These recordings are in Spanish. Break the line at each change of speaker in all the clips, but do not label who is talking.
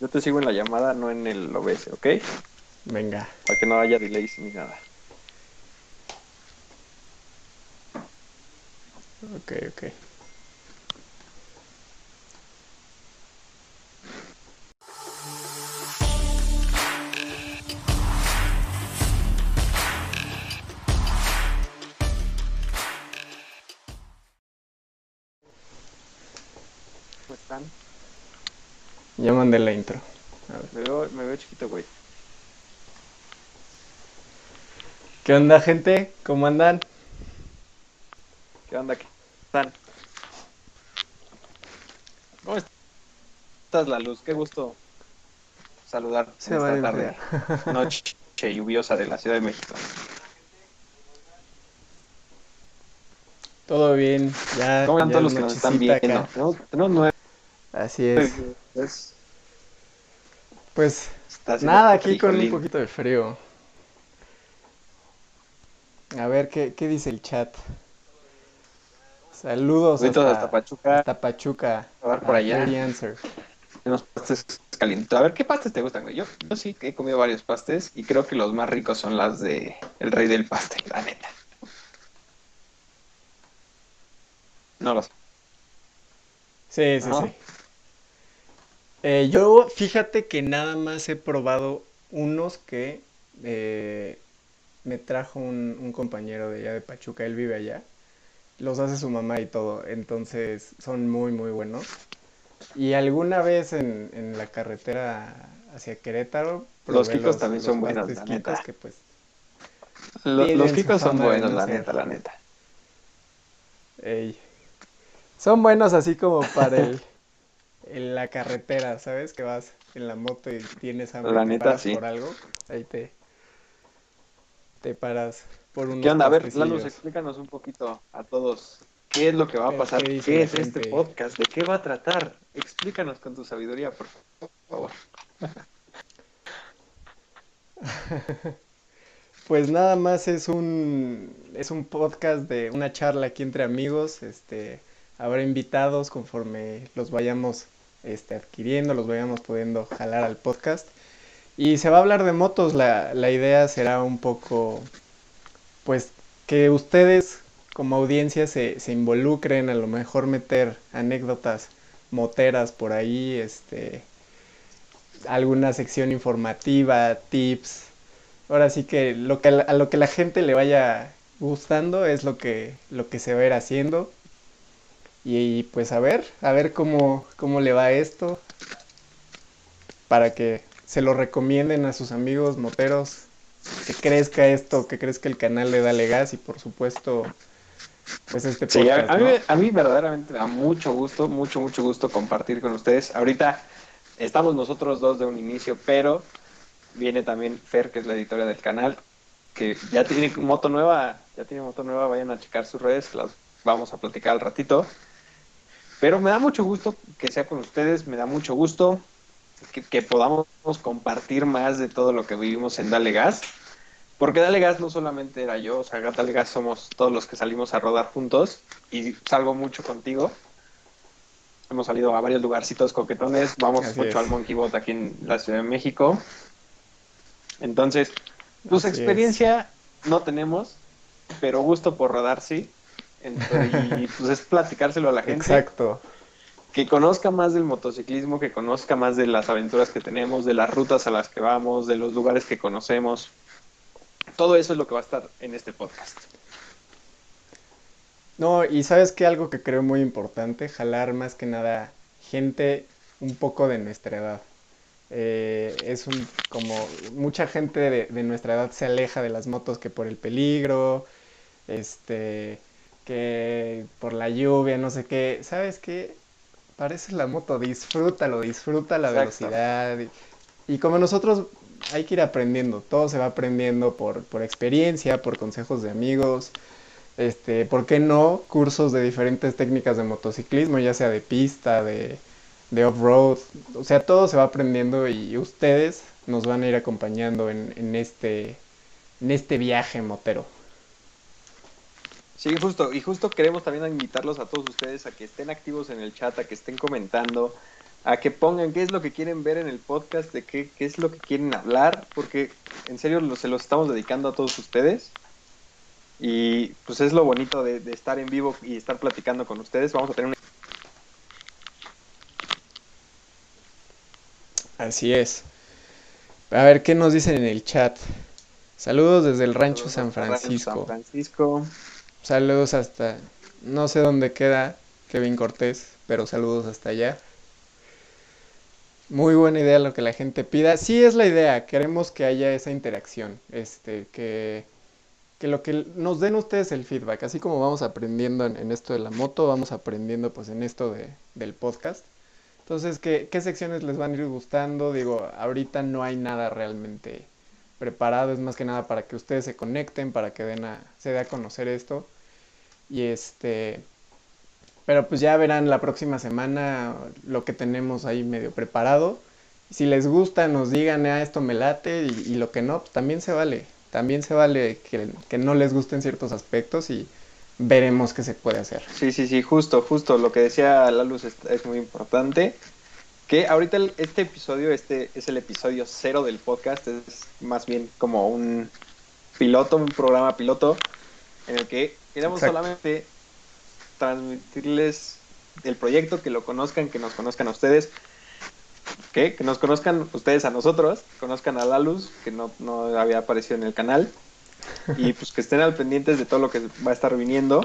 Yo te sigo en la llamada, no en el OBS, ¿ok?
Venga.
Para que no haya delays ni nada.
Ok, ok. Ya mandé la intro. A ver.
Me veo, me veo chiquito, güey.
¿Qué onda, gente? ¿Cómo andan?
¿Qué onda? ¿Qué están? ¿Cómo estás, la luz? Qué gusto saludar
Se va
esta tarde, noche lluviosa de la Ciudad de México.
Todo bien. Ya,
¿Cómo están
ya
todos los que nos están viendo?
acá.
Tenemos, tenemos nueve.
Así es.
Es-
Pues
haciendo
nada, aquí con un poquito de frío. A ver, ¿qué, qué dice el chat? Saludos hasta,
hasta Pachuca.
hasta Pachuca.
A ver por
a
allá.
Freddy Answer.
Unos pastes calientes. A ver, ¿qué pastes te gustan, güey? Yo, yo sí que he comido varios pastes y creo que los más ricos son las de El Rey del Pastel, la neta. No lo sé.
Sí, sí,
¿No?
sí. Eh, yo, fíjate que nada más he probado unos que eh, me trajo un, un compañero de allá de Pachuca, él vive allá. Los hace su mamá y todo, entonces son muy, muy buenos. Y alguna vez en, en la carretera hacia Querétaro
Los
probé
quicos también son buenos, la neta.
que pues
Lo- los quicos son buenos,
no
la neta, la neta.
Ey. Son buenos así como para el, en la carretera, ¿sabes? Que vas en la moto y tienes hambre
La neta, sí.
por algo, ahí te, te paras por unos
¿Qué onda? A ver,
pastecillos.
explícanos un poquito a todos qué es lo que va a
¿Qué-
pasar,
qué
qué, es este podcast, de qué va a tratar. Explícanos con tu sabiduría, por favor.
Pues nada más es un, es un podcast de una charla aquí entre amigos, este, habrá invitados conforme los vayamos este, adquiriendo, los vayamos pudiendo jalar al podcast. Y se va a hablar de motos, la, la idea será un poco, pues, que ustedes como audiencia se, se involucren, a lo mejor meter anécdotas moteras por ahí, este, alguna sección informativa, tips. Ahora sí que lo que a lo que la gente le vaya gustando es lo que lo que se va a ir haciendo. Y, pues a ver, a ver cómo cómo le va esto para que se lo recomienden a sus amigos moteros, que crezca esto, que crezca el canal de Dale Gas y por supuesto pues este
Sí, a,
podcast,
mí, a mí verdaderamente me da mucho gusto, mucho, mucho gusto compartir con ustedes. Ahorita estamos nosotros dos de un inicio, pero viene también Fer, que es la editora del canal, que ya tiene moto nueva, ya tiene moto nueva, vayan a checar sus redes, las vamos a platicar al ratito. Pero me da mucho gusto que sea con ustedes, me da mucho gusto que, que podamos compartir más de todo lo que vivimos en Dale Gas. Porque Dale Gas no solamente era yo, o sea, Dale Gas somos todos los que salimos a rodar juntos y salgo mucho contigo. Hemos salido a varios lugarcitos coquetones, vamos
Así
mucho
es.
al Monkey Bot aquí en la Ciudad de México. Entonces, pues
Así es.
experiencia no tenemos, pero gusto por rodar sí. Entonces, y pues es platicárselo a la gente
Exacto.
que conozca más del motociclismo, que conozca más de las aventuras que tenemos, de las rutas a las que vamos, de los lugares que conocemos. Todo eso es lo que va a estar en este podcast.
No, y sabes que algo que creo muy importante, jalar más que nada gente un poco de nuestra edad. Eh, es un, como mucha gente de, de nuestra edad se aleja de las motos que por el peligro, este, que por la lluvia, no sé qué. ¿Sabes qué? Parece la moto, disfrútalo, disfruta la
Exacto.
velocidad. Y, y como nosotros hay que ir aprendiendo, todo se va aprendiendo por, por experiencia, por consejos de amigos. Este, ¿por qué no? Cursos de diferentes técnicas de motociclismo, ya sea de pista, de, de off-road. O sea, todo se va aprendiendo y ustedes nos van a ir acompañando en, en este, en este viaje motero.
Sí, justo, y justo queremos también invitarlos a todos ustedes a que estén activos en el chat, a que estén comentando, a que pongan qué es lo que quieren ver en el podcast, de qué, qué es lo que quieren hablar, porque en serio lo- se los estamos dedicando a todos ustedes. Y pues es lo bonito de, de estar en vivo y estar platicando con ustedes. Vamos a tener un
Así es. A ver qué nos dicen en el chat. Saludos desde el Rancho San
San
Francisco.
Francisco.
Saludos hasta, no sé dónde queda Kevin Cortés, pero saludos hasta allá. Muy buena idea lo que la gente pida. Sí es la idea, queremos que haya esa interacción, este, que, que lo que nos den ustedes el feedback, así como vamos aprendiendo en, esto de la moto, vamos aprendiendo pues en esto de, del podcast. Entonces, ¿qué, qué secciones les van a ir gustando? Digo, ahorita no hay nada realmente preparado, es más que nada para que ustedes se conecten, para que den a, se dé a conocer esto. Y este, pero pues ya verán la próxima semana lo que tenemos ahí medio preparado. Si les gusta, nos digan, ah, esto me late, y, lo que no, pues también se vale. También se vale que, que no les gusten ciertos aspectos y veremos qué se puede hacer.
Sí, sí, sí, justo, justo. Lo que decía la luz es muy importante. Que ahorita el- este episodio, este es el episodio cero del podcast, es más bien como un piloto, un programa piloto, en el que queremos
Exacto.
solamente transmitirles el proyecto, que lo conozcan, que nos conozcan a ustedes, que, que nos conozcan ustedes a nosotros, que conozcan a Laluz, que no, no había aparecido en el canal, y pues que estén al pendientes de todo lo que va a estar viniendo.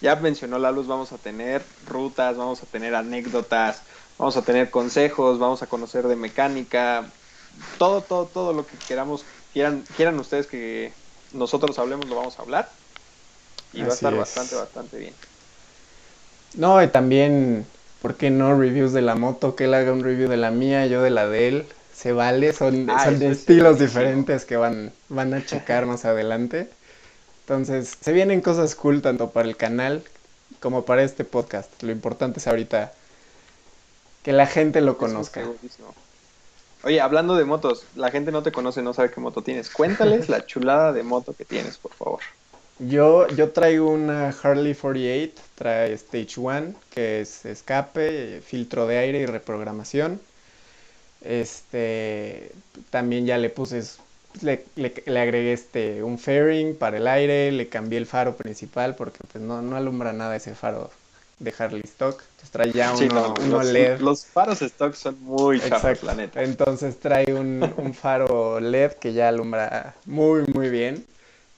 Ya mencionó Laluz, vamos a tener rutas, vamos a tener anécdotas, vamos a tener consejos, vamos a conocer de mecánica, todo, todo, todo lo que queramos, quieran, quieran ustedes que nosotros hablemos, lo vamos a hablar. Y va a estar
es.
bastante, bastante bien.
No, y también, ¿por qué no reviews de la moto? Que él haga un review de la mía, yo de la de él. Se vale, son,
Ah,
son
es
estilos diferentes que van, van a checar más adelante. Entonces, se vienen cosas cool tanto para el canal como para este podcast. Lo importante es ahorita que la gente lo conozca.
Oye, hablando de motos, la gente no te conoce, no sabe qué moto tienes. Cuéntales la chulada de moto que tienes, por favor.
Yo, yo traigo una Harley 48, trae Stage 1, que es escape, filtro de aire y reprogramación. Este, también ya le puse, le- le agregué este, un fairing para el aire, le cambié el faro principal porque pues no, no alumbra nada ese faro de Harley Stock. Entonces trae ya
Sí,
uno,
no,
uno
los,
LED.
los faros stock son muy chavos,
Exacto.
la neta.
Entonces trae un, un faro LED que ya alumbra muy muy bien.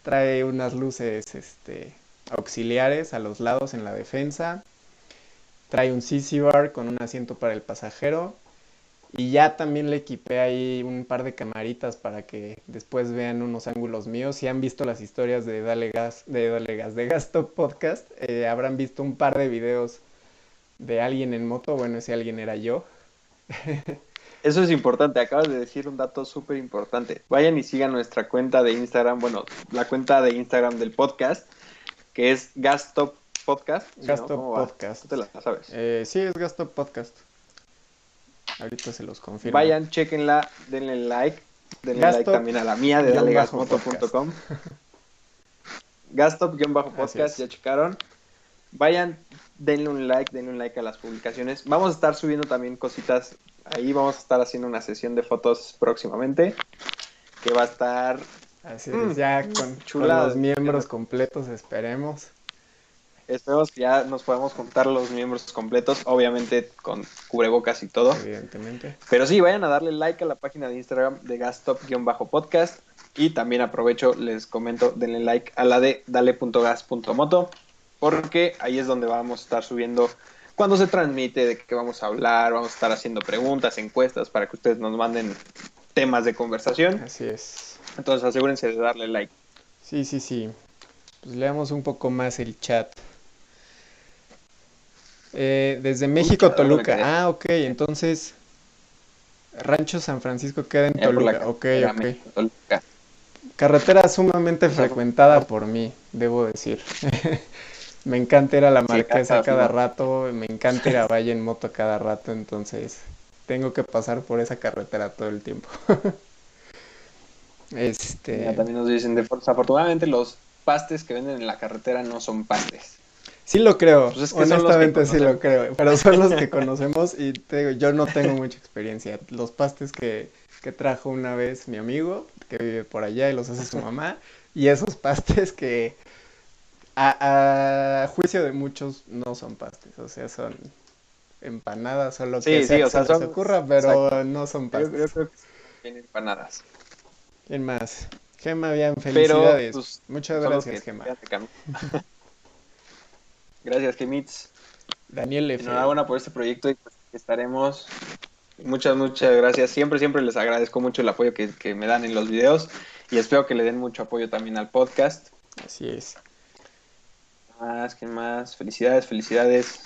Trae unas luces este, auxiliares a los lados en la defensa. Trae un CC bar con un asiento para el pasajero. Y ya también le equipé ahí un par de camaritas para que después vean unos ángulos míos. Si han visto las historias de Dale Gas, de Dale Gas, de Gastop Podcast, eh, habrán visto un par de videos de alguien en moto. Bueno, ese alguien era yo.
Eso es importante, acabas de decir un dato súper importante. Vayan y sigan nuestra cuenta de Instagram, bueno, la cuenta de Instagram del podcast, que es Gastop Podcast. ¿sí, no?
Podcast.
Tú te la sabes.
Eh, sí, es Gasto Podcast. Ahorita se los confirmo.
Vayan, chequenla, denle like, denle
Gastop
like también a la mía de dalegasmoto.com. Gastop-podcast, ya checaron. Vayan, denle un like, denle un like a las publicaciones. Vamos a estar subiendo también cositas ahí, vamos a estar haciendo una sesión de fotos próximamente, que va a estar
Así
Mm,
es, ya con, con los miembros completos, esperemos.
Esperemos que ya nos podamos juntar los miembros completos, obviamente con cubrebocas y todo.
Evidentemente.
Pero sí, vayan a darle like a la página de Instagram de gastop-podcast. Y también aprovecho, les comento, denle like a la de dale.gas.moto. Porque ahí es donde vamos a estar subiendo cuando se transmite, de qué vamos a hablar. Vamos a estar haciendo preguntas, encuestas para que ustedes nos manden temas de conversación.
Así es.
Entonces asegúrense de darle like.
Sí, sí, sí. Pues leamos un poco más el chat. Eh, desde México,
¿a
Toluca. Ah, ok, entonces. Rancho San Francisco queda en Toluca. Ok,
carretera
ok. Carretera sumamente frecuentada por mí, debo decir. Me encanta ir a la Marquesa cada rato, me encanta ir a Valle en moto cada rato, entonces tengo que pasar por esa carretera todo el tiempo. Este,
Ya también nos dicen, desafortunadamente los pastes que venden en la carretera no son pastes.
Sí lo creo,
Pues es que
honestamente sí lo creo, pero son los que conocemos y te digo, yo no tengo mucha experiencia. Los pastes que, que trajo una vez mi amigo, que vive por allá y los hace su mamá, y esos pastes que a, a juicio de muchos no son pastes, o sea, son empanadas o lo
Sí,
que
sí,
sea
o
que
sea,
se les ocurra, pero
exacto.
no son
Yo, yo
pastes.
creo que tienen empanadas.
¿Quién más? Gema, bien,
Pero,
felicidades.
pues,
Muchas gracias, Gema.
Gracias, Gemitz.
Daniel F.
Enhorabuena por este proyecto y pues estaremos. Muchas, muchas gracias. Siempre, siempre les agradezco mucho el apoyo que, que me dan en los videos y espero que le den mucho apoyo también al podcast.
Así es.
Más, que más? Felicidades, felicidades.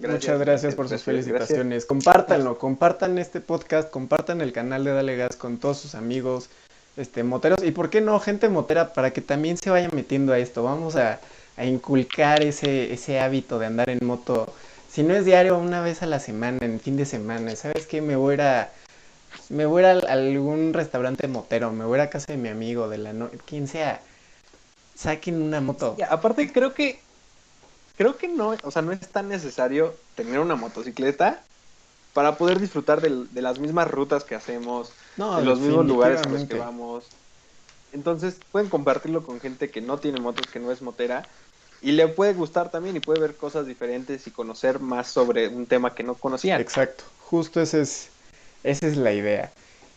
Muchas gracias por sus
gracias.
felicitaciones. Compártanlo, compartan este podcast, compartan el canal de Dale Gas con todos sus amigos, este, moteros, y por qué no, gente motera, para que también se vayan metiendo a esto. Vamos a, a inculcar ese, ese hábito de andar en moto. Si no es diario, una vez a la semana, en fin de semana. ¿Sabes qué? Me voy a me voy a algún restaurante motero, me voy a casa de mi amigo, de la no, quien sea. Saquen una moto.
Y aparte, creo que. Creo que no, o sea, no es tan necesario tener una motocicleta para poder disfrutar del- de, las mismas rutas que hacemos,
No,
de los mismos lugares a los que vamos. Entonces pueden compartirlo con gente que no tiene motos, que no es motera, y le puede gustar también y puede ver cosas diferentes y conocer más sobre un tema que no conocían.
Exacto, justo ese es, esa es la idea.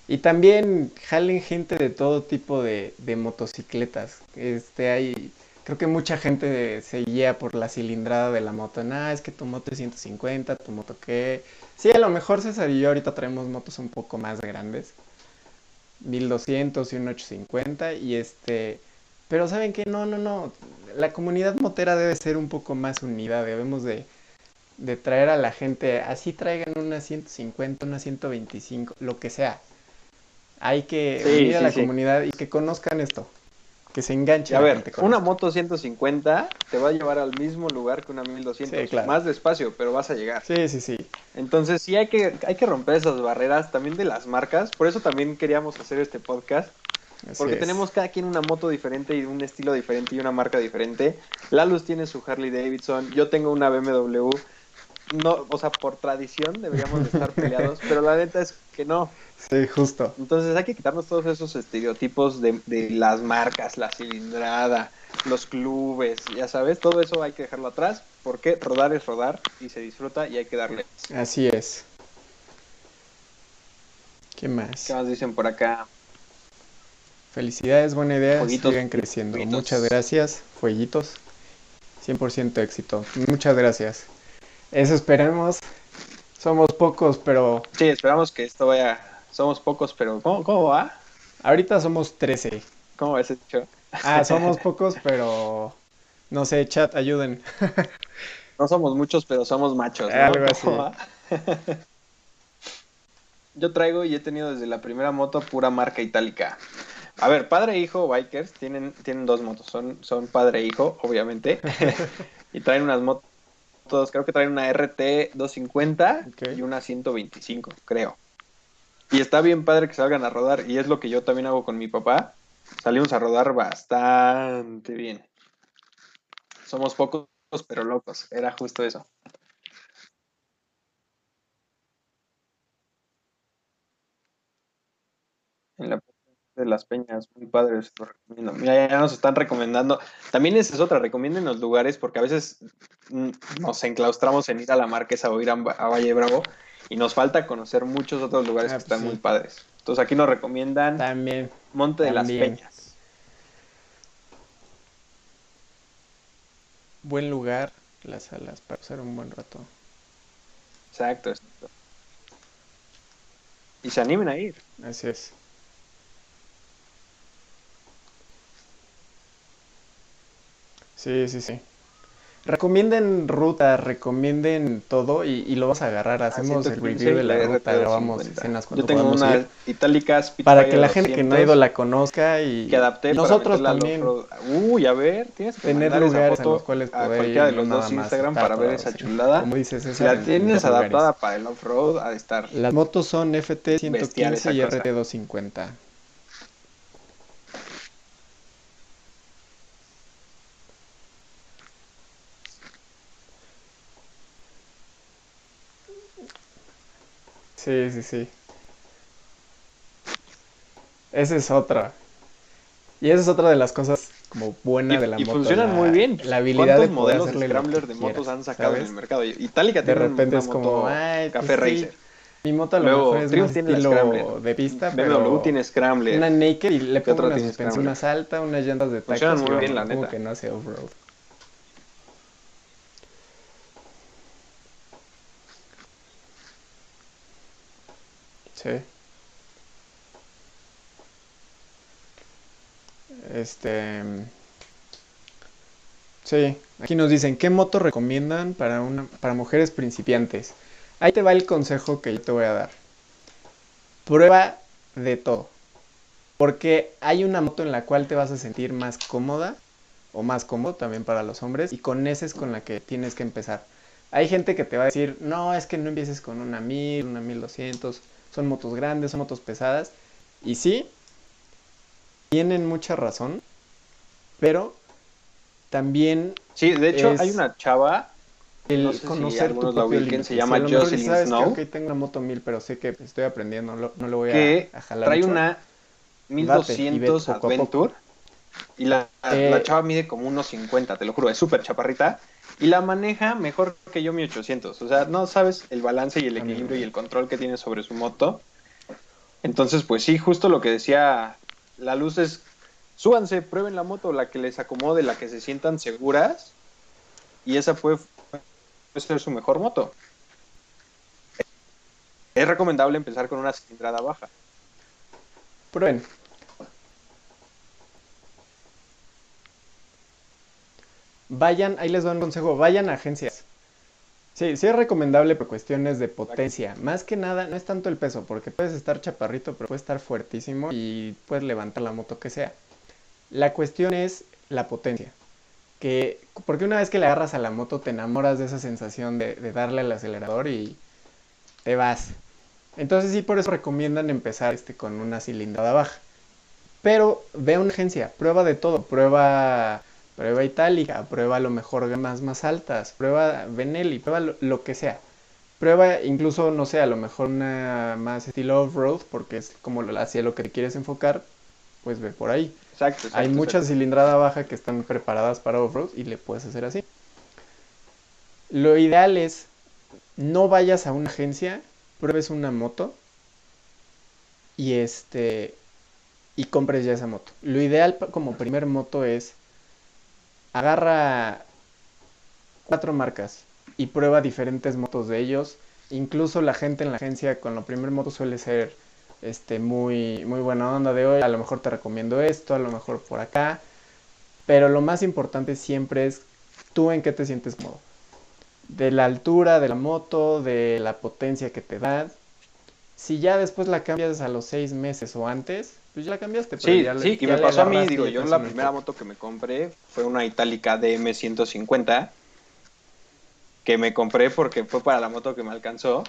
Y también jalen gente de todo tipo de, de motocicletas. Este, hay, creo que mucha gente se guía por la cilindrada de la moto. Nah, es que tu moto es 150, tu moto qué. Sí, a lo mejor César y yo ahorita traemos motos un poco más grandes. 1200 y un 850 y este... Pero ¿saben qué? No, no, no. La comunidad motera debe ser un poco más unida. Debemos de, de traer a la gente, así traigan una 150, una 125, lo que sea. Hay que
Sí,
unir a
sí,
la
sí.
comunidad y que conozcan esto. Que se enganche
a ver, una moto 150 te va a llevar al mismo lugar que una 1200.
Sí, claro.
Más despacio, pero vas a llegar.
Sí, sí, sí.
Entonces sí hay que, hay que romper esas barreras también de las marcas. Por eso también queríamos hacer este podcast.
Así
Porque
es.
tenemos cada quien una moto diferente y un estilo diferente y una marca diferente. Laluz tiene su Harley Davidson, yo tengo una BMW. No, o sea, por tradición deberíamos de estar peleados, pero la neta es que no.
Sí, justo.
Entonces hay que quitarnos todos esos estereotipos de, de las marcas, la cilindrada, los clubes, ya sabes, todo eso hay que dejarlo atrás, porque rodar es rodar y se disfruta y hay que darle.
Así es. ¿Qué más?
¿Qué más dicen por acá?
Felicidades, buena idea.
Fueguitos,
Sigan creciendo.
fueguitos.
Muchas gracias. Fueguitos. 100% éxito. Muchas gracias. Eso esperemos. Somos pocos, pero
Sí, esperamos que esto vaya. Somos pocos, pero ¿cómo, cómo va?
ahorita somos 13.
¿Cómo va ese dicho?
Ah, somos pocos, pero no sé, chat, ayuden.
No somos muchos, pero somos machos. ¿no?
Algo así.
Yo traigo y he tenido desde la primera moto pura marca itálica. A ver, padre e hijo bikers tienen, tienen dos motos. Son, son padre e hijo, obviamente. y traen unas motos, creo que traen una RT 250
Ok.
y una 125, creo. Y está bien padre que salgan a rodar. Y es lo que yo también hago con mi papá. Salimos a rodar bastante bien. Somos pocos, pero locos. Era justo eso. En la de las peñas, muy padres, lo recomiendo. Mira, ya nos están recomendando. También esa es otra, recomienden los lugares porque a veces mm, nos enclaustramos en ir a la Marquesa o ir a, a Valle Bravo y nos falta conocer muchos otros lugares
Ah,
que
pues
están
sí.
muy padres. Entonces aquí nos recomiendan
También.
Monte de las. Peñas.
Buen lugar, las salas, para pasar un buen rato.
Exacto, exacto. Y se animen a ir.
Así es. Sí, sí, sí. Recomienden ruta, recomienden todo y, y lo vas a agarrar. Hacemos el
115
review de la ruta, grabamos
250.
escenas cuando
Yo tengo
podamos
una
ir.
Itálica
Para que la gente que no ha
200
ido la conozca y
que adapté
nosotros también.
Uy, a ver, tienes que
Tener
esa
lugares en los cuales
a
poder
cualquiera de los dos
más
Instagram para ver esa chulada.
Como dices,
Si
César,
la
en- en
tienes
los lugares.
adaptada para el off-road, de estar.
Las motos son FT 115
esa
y. RT 250. Sí, sí, sí. Esa es otra. Y esa es otra de las cosas como buena
Y,
de la
y
moto.
funcionan
la-
muy bien.
La habilidad de
¿Cuántos
poder
modelos
lo
Scrambler de motos han sacado en el mercado? Itálica
De repente
una
es como, ay, pues
Café
sí,
Racer.
Mi moto a lo
Luego,
mejor es
Triumph tiene Scrambler.
de pista,
BMW
pero
tiene Scrambler.
una naked y le
¿Qué
pongo una suspensión más alta, unas llantas de
Funcionan
tacos y
muy bien, la
como
neta.
que no hace off-road. Sí. Este. Sí, aquí nos dicen, ¿qué moto recomiendan para una, para mujeres principiantes? Ahí te va el consejo que yo te voy a dar. Prueba de todo. Porque hay una moto en la cual te vas a sentir más cómoda o más cómodo también para los hombres y con esa es con la que tienes que empezar. Hay gente que te va a decir, no, es que no empieces con una 1000, una 1200, son motos grandes, son motos pesadas. Y sí, tienen mucha razón, pero también
Sí, de hecho, hay una chava
el
No sé si
conocer tu propio
ubiquen,
límite.
se
Si
llama Jocelyn
sabes que,
Snow.
ok, tengo una moto 1000, pero sé que estoy aprendiendo, no, lo- no lo voy a,
que
a jalar
trae
mucho.
una
Date y ve
1200
poco a poco.
Adventure y la,
Eh,
la chava mide como unos 50, te lo juro, es súper chaparrita y la maneja mejor que yo mi 800. O sea, no sabes el balance y el equilibrio y el control que tiene sobre su moto. Entonces, pues sí, justo lo que decía la luz es, súbanse, prueben la moto, la que les acomode, la que se sientan seguras y esa puede, puede ser su mejor moto. Es recomendable empezar con una cilindrada baja.
Prueben. Vayan, ahí les doy un consejo, vayan a agencias. Sí, sí es recomendable por cuestiones de potencia. Más que nada, no es tanto el peso, porque puedes estar chaparrito, pero puedes estar fuertísimo y puedes levantar la moto que sea. La cuestión es la potencia. Que, porque una vez que le agarras a la moto te enamoras de esa sensación de, darle al acelerador y te vas. Entonces sí, por eso recomiendan empezar este, con una cilindrada baja. Pero ve a una agencia, prueba de todo, prueba, prueba itálica, prueba a lo mejor gamas más altas, prueba Benelli, prueba lo, lo que sea. Prueba incluso, no sé, a lo mejor una más estilo off-road, porque es como hacia lo que te quieres enfocar, pues ve por ahí.
Exacto. exacto
Hay muchas
exacto.
cilindrada baja que están preparadas para off-road y le puedes hacer así. Lo ideal es no vayas a una agencia, pruebes una moto y este y compres ya esa moto. Lo ideal como primer moto es agarra cuatro marcas y prueba diferentes motos de ellos. Incluso la gente en la agencia con la primer moto suele ser este muy muy buena onda de hoy, a lo mejor te recomiendo esto, a lo mejor por acá, pero lo más importante siempre es tú en qué te sientes cómodo. De la altura de la moto, de la potencia que te da. Si ya después la cambias a los seis meses o antes, pues ya la cambiaste. pero
Sí,
ya le-
sí, y
ya
me
le
pasó a mí, digo,
y
yo la primera moto que me compré fue una Itálica DM150 que me compré porque fue para la moto que me alcanzó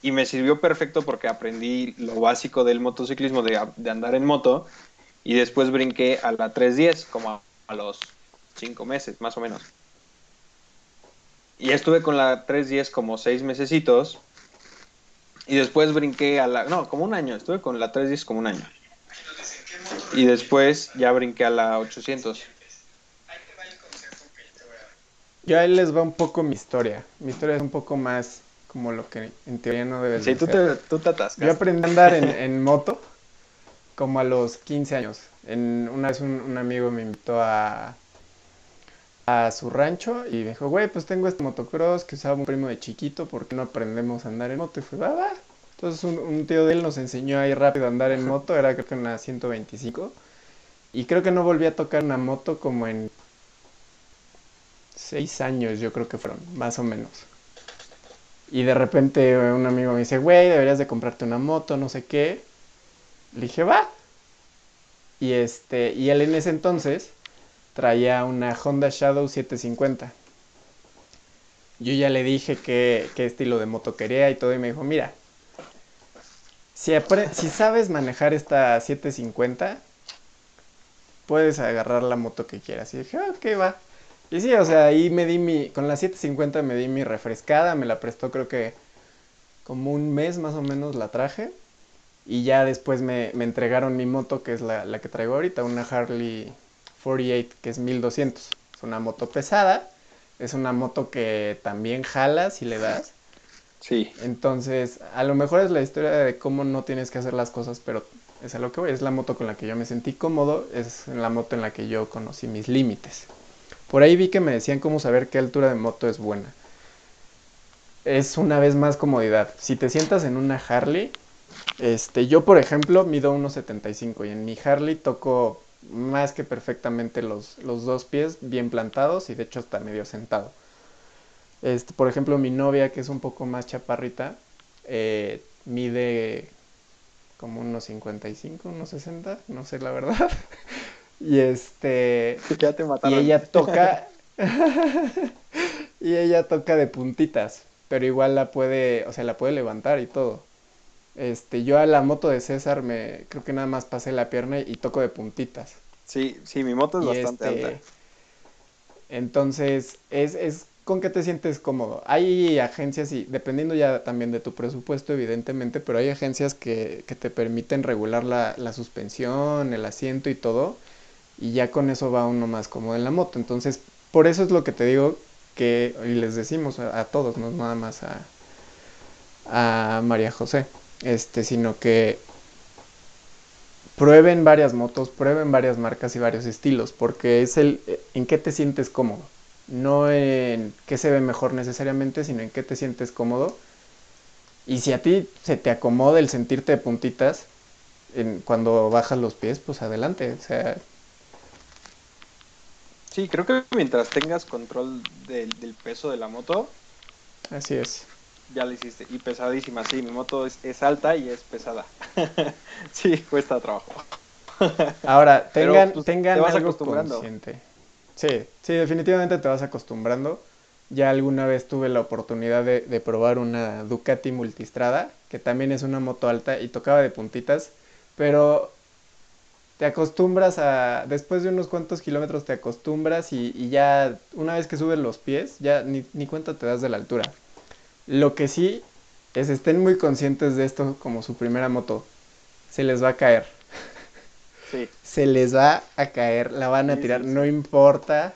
y me sirvió perfecto porque aprendí lo básico del motociclismo, de, de andar en moto y después brinqué a la 310 como a, a los 5 meses, más o menos. Y estuve con la 310 como 6 mesecitos y después brinqué a la... No, como un año, estuve con la 310 como un año. Y después ya brinqué a la 800.
Yo ahí les va un poco mi historia. Mi historia es un poco más como lo que en teoría no debes
Sí, tú
ser.
te, tú te atascaste.
Yo aprendí a andar en, en moto como a los 15 años. En, una vez un, un amigo me invitó a, a su rancho y dijo, güey, pues tengo este motocross que usaba un primo de chiquito, ¿por qué no aprendemos a andar en moto? Y fue, va, va. Entonces un, un tío de él nos enseñó ahí rápido a andar en moto, era creo que una 125. Y creo que no volví a tocar una moto como en seis años, yo creo que fueron, más o menos. Y de repente un amigo me dice, güey, deberías de comprarte una moto, no sé qué. Le dije, va. Y este, y él en ese entonces traía una Honda Shadow 750. Yo ya le dije qué, qué estilo de moto quería y todo, y me dijo, mira, si, si sabes manejar esta 750, puedes agarrar la moto que quieras. Y dije, ah, ok, va. Y sí, o sea, ahí me di mi, con la 750 me di mi refrescada, me la prestó creo que como un mes más o menos la traje y ya después me, me entregaron mi moto que es la, la, que traigo ahorita, una Harley 48 que es 1200. Es una moto pesada, es una moto que también jala si le das.
Sí.
Entonces, a lo mejor es la historia de cómo no tienes que hacer las cosas, pero es a lo que voy. Es la moto con la que yo me sentí cómodo, es la moto en la que yo conocí mis límites. Por ahí vi que me decían cómo saber qué altura de moto es buena. Es una vez más comodidad. Si te sientas en una Harley, este, yo por ejemplo mido 1.75 y en mi Harley toco más que perfectamente los, los dos pies bien plantados y de hecho está medio sentado. Este, por ejemplo, mi novia, que es un poco más chaparrita, eh, mide como unos 55, unos 60, no sé la verdad. y este.
Ya te
Y ella toca. y ella toca de puntitas. Pero igual la puede, o sea, la puede levantar y todo. Este, yo a la moto de César me creo que nada más pasé la pierna y toco de puntitas.
Sí, sí, mi moto es bastante este, alta.
Entonces, es, es con que te sientes cómodo. Hay agencias, y dependiendo ya también de tu presupuesto, evidentemente, pero hay agencias que, que te permiten regular la, la, suspensión, el asiento y todo, y ya con eso va uno más cómodo en la moto. Entonces, por eso es lo que te digo que, y les decimos a, a todos, no nada más a, a María José este, sino que prueben varias motos, prueben varias marcas y varios estilos, porque es el en qué te sientes cómodo, no en qué se ve mejor necesariamente, sino en qué te sientes cómodo. Y si a ti se te acomoda el sentirte de puntitas en, cuando bajas los pies, pues adelante, o sea...
Sí, creo que mientras tengas control del, del peso de la moto.
Así es
ya la hiciste. Y pesadísima, sí, mi moto es, es alta y es pesada. sí, cuesta trabajo.
Ahora, tengan, pues, tengan algo consciente. Sí, sí, definitivamente te vas acostumbrando. Ya alguna vez tuve la oportunidad de, de, probar una Ducati Multistrada, que también es una moto alta y tocaba de puntitas, pero te acostumbras a, después de unos cuantos kilómetros te acostumbras y, y ya una vez que subes los pies, ya ni, ni cuenta te das de la altura. Lo que sí es estén muy conscientes de esto como su primera moto. Se les va a caer.
Sí.
Se les va a caer, la van a tirar, no importa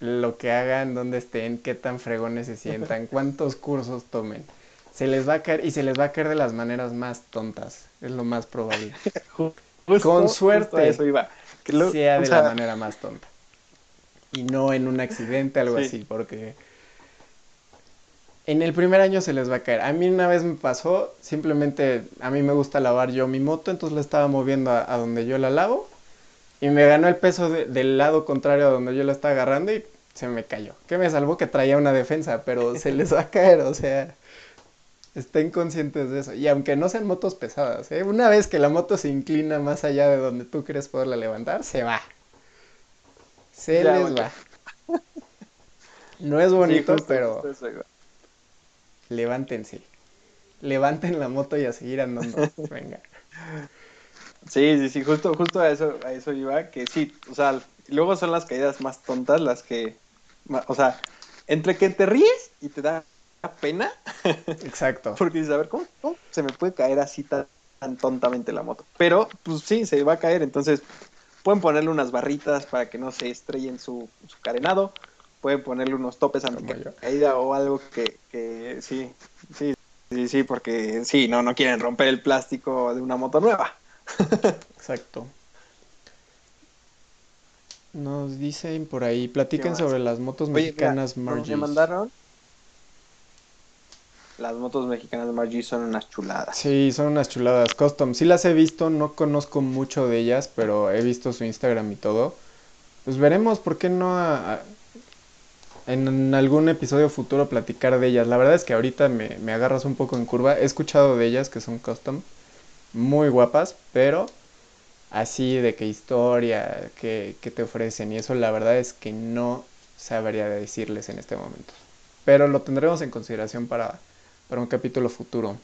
lo que hagan, dónde estén, qué tan fregones se sientan, cuántos cursos tomen. Se les va a caer y se les va a caer de las maneras más tontas, es lo más probable. Con suerte
eso iba.
sea de la manera más tonta. Y no en un accidente, algo así, porque en el primer año se les va a caer. A mí una vez me pasó, simplemente a mí me gusta lavar yo mi moto, entonces la estaba moviendo a, donde yo la lavo y me ganó el peso del lado contrario a donde yo la estaba agarrando y se me cayó. Que me salvó que traía una defensa, pero se les va a caer, o sea, estén conscientes de eso. Y aunque no sean motos pesadas, ¿eh? una vez que la moto se inclina más allá de donde tú crees poderla levantar, se va. Se les va. No es bonito, pero levántense. Levanten la moto y a seguir andando. Venga.
Sí, sí, sí, justo, justo a eso, a eso iba, que sí, o sea, luego son las caídas más tontas las que, o sea, entre que te ríes y te da pena.
Exacto.
Porque dices, a ver, ¿cómo, se me puede caer así tan, tan, tontamente la moto? Pero, pues sí, se va a caer, entonces pueden ponerle unas barritas para que no se estrellen su, su carenado pueden ponerle unos topes a mi caída o algo que, que sí, sí, sí, sí, porque sí, no, no quieren romper el plástico de una moto nueva.
Exacto. Nos dicen por ahí, platiquen sobre las motos mexicanas Margie.
Me mandaron las motos mexicanas Margie son unas chuladas.
Sí, son unas chuladas. Custom. Sí las he visto, no conozco mucho de ellas, pero he visto su Instagram y todo. Pues veremos por qué no a, en algún episodio futuro platicar de ellas. La verdad es que ahorita me, me, agarras un poco en curva. He escuchado de ellas que son custom, muy guapas, pero así de qué historia, que, te ofrecen y eso la verdad es que no sabría decirles en este momento. Pero lo tendremos en consideración para, para un capítulo futuro.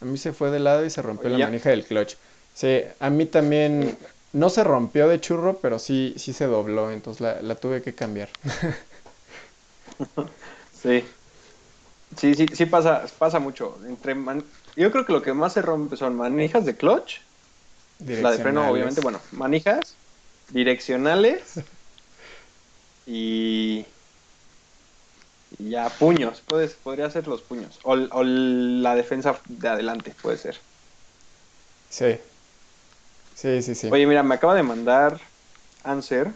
A mí se fue de lado y se rompió la manija del clutch. Sí, a mí también no se rompió de churro, pero sí, sí se dobló, entonces la, la tuve que cambiar.
sí. Sí, sí, sí pasa, pasa mucho. Entre man- Yo creo que lo que más se rompe son manijas de clutch, la de freno, obviamente, bueno, manijas, direccionales y, y ya puños. Puedes, podría ser los puños. O, o la defensa de adelante, puede ser.
Sí. Sí, sí, sí.
Oye, mira, me acaba de mandar Answer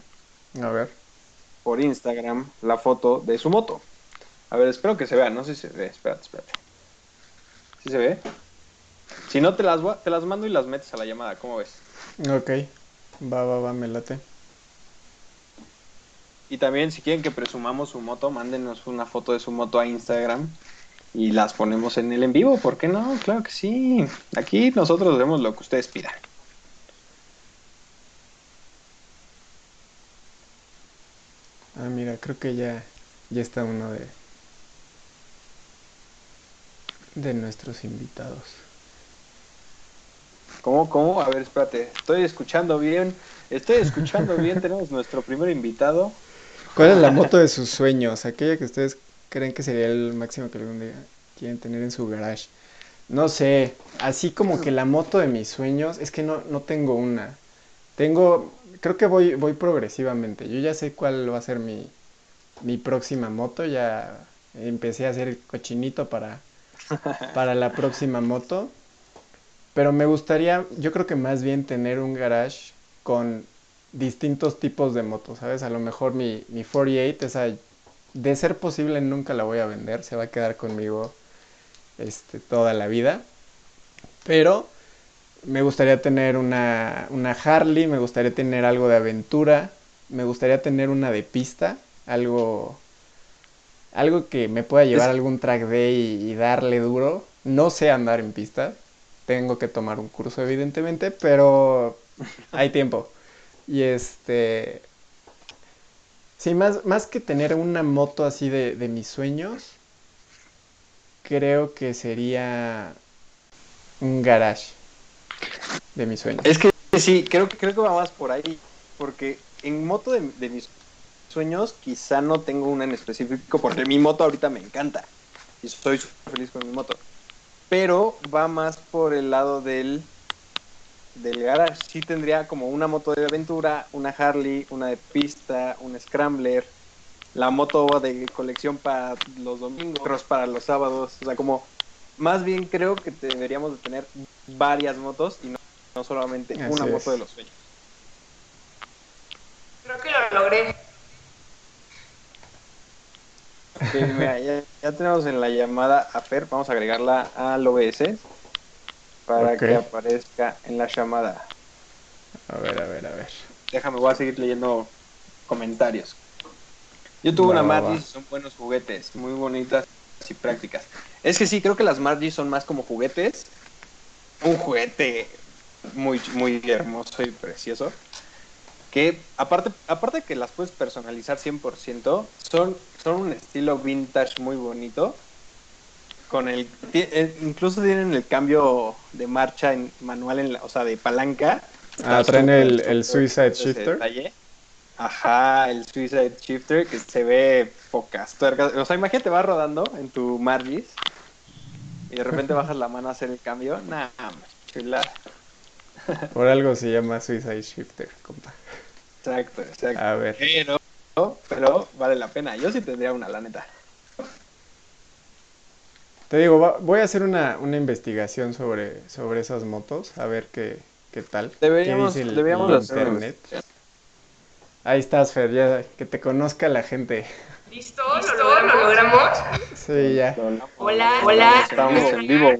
A ver.
por Instagram la foto de su moto. A ver, espero que se vea, no sé si se ve, espérate, espérate. ¿Sí se ve? Si no, te las, te las mando y las metes a la llamada, ¿cómo ves?
Ok. Va, va, va, me late.
Y también, si quieren que presumamos su moto, mándenos una foto de su moto a Instagram y las ponemos en el en vivo, ¿por qué no? Claro que sí. Aquí nosotros vemos lo que ustedes pidan.
Ah, mira, creo que ya, ya está uno de, de nuestros invitados.
¿Cómo, cómo? A ver, espérate. Estoy escuchando bien. Estoy escuchando bien. Tenemos nuestro primer invitado.
¿Cuál es la moto de sus sueños? Aquella que ustedes creen que sería el máximo que algún día quieren tener en su garage. No sé, así como que la moto de mis sueños, es que no, no tengo una. Tengo, creo que voy, voy progresivamente. Yo ya sé cuál va a ser mi, mi próxima moto. Ya empecé a hacer el cochinito para, para la próxima moto. Pero me gustaría, yo creo que más bien tener un garage con distintos tipos de motos, ¿sabes? A lo mejor mi, mi 48, esa, de ser posible nunca la voy a vender, se va a quedar conmigo este, toda la vida. Pero me gustaría tener una, una Harley, me gustaría tener algo de aventura, me gustaría tener una de pista, algo, algo que me pueda llevar
Es-
algún track day y, y darle duro. No sé andar en pista, tengo que tomar un curso evidentemente, pero hay tiempo. Y este, sí, más, más que tener una moto así de, de mis sueños, creo que sería un garage de mis sueños.
Es que sí, creo que creo que va más por ahí. Porque en moto de, mis sueños, quizá no tengo una en específico, porque mi moto ahorita me encanta. Y estoy súper feliz con mi moto. Pero va más por el lado del, del garage. Sí tendría como una moto de aventura, una Harley, una de pista, un Scrambler, la moto de colección para los domingos, para los sábados. O sea, como más bien creo que deberíamos de tener varias motos y no, no solamente
Así
una
es.
moto de los sueños.
Creo que lo logré.
Mira, ya, ya tenemos en la llamada a Fer, vamos a agregarla al OBS para que aparezca en la llamada.
A ver, a ver, a ver.
Déjame, voy a seguir leyendo comentarios. Yo tuve
Va,
una
va,
Margis, son buenos juguetes, muy bonitas y prácticas. Es que sí, creo que las Margis son más como juguetes. Un juguete muy, muy hermoso y precioso. Que aparte, aparte que las puedes personalizar 100%, son, son un estilo vintage muy bonito. Con el, eh, incluso tienen el cambio de marcha en manual, en la, o sea, de palanca.
Ah, traen el, el Suicide Shifter.
Ajá, el Suicide Shifter que se ve pocas tuercas. O sea, imagínate, vas rodando en tu Margis y de repente bajas la mano a hacer el cambio. Nah, chulada.
Por algo se llama Suicide Shifter, compa.
Exacto, exacto.
A ver.
Pero, pero vale la pena. Yo sí tendría una, la neta.
Te digo, va- voy a hacer una, una investigación sobre, sobre esas motos, a ver qué, qué tal. qué
Deberíamos,
dice el-
deberíamos
el
hacer una
internet. Ahí estás, Fer, ya que te conozca la gente.
¿Listo? ¿Lo logramos?
Sí, ya.
Hola, hola.
Estamos en vivo.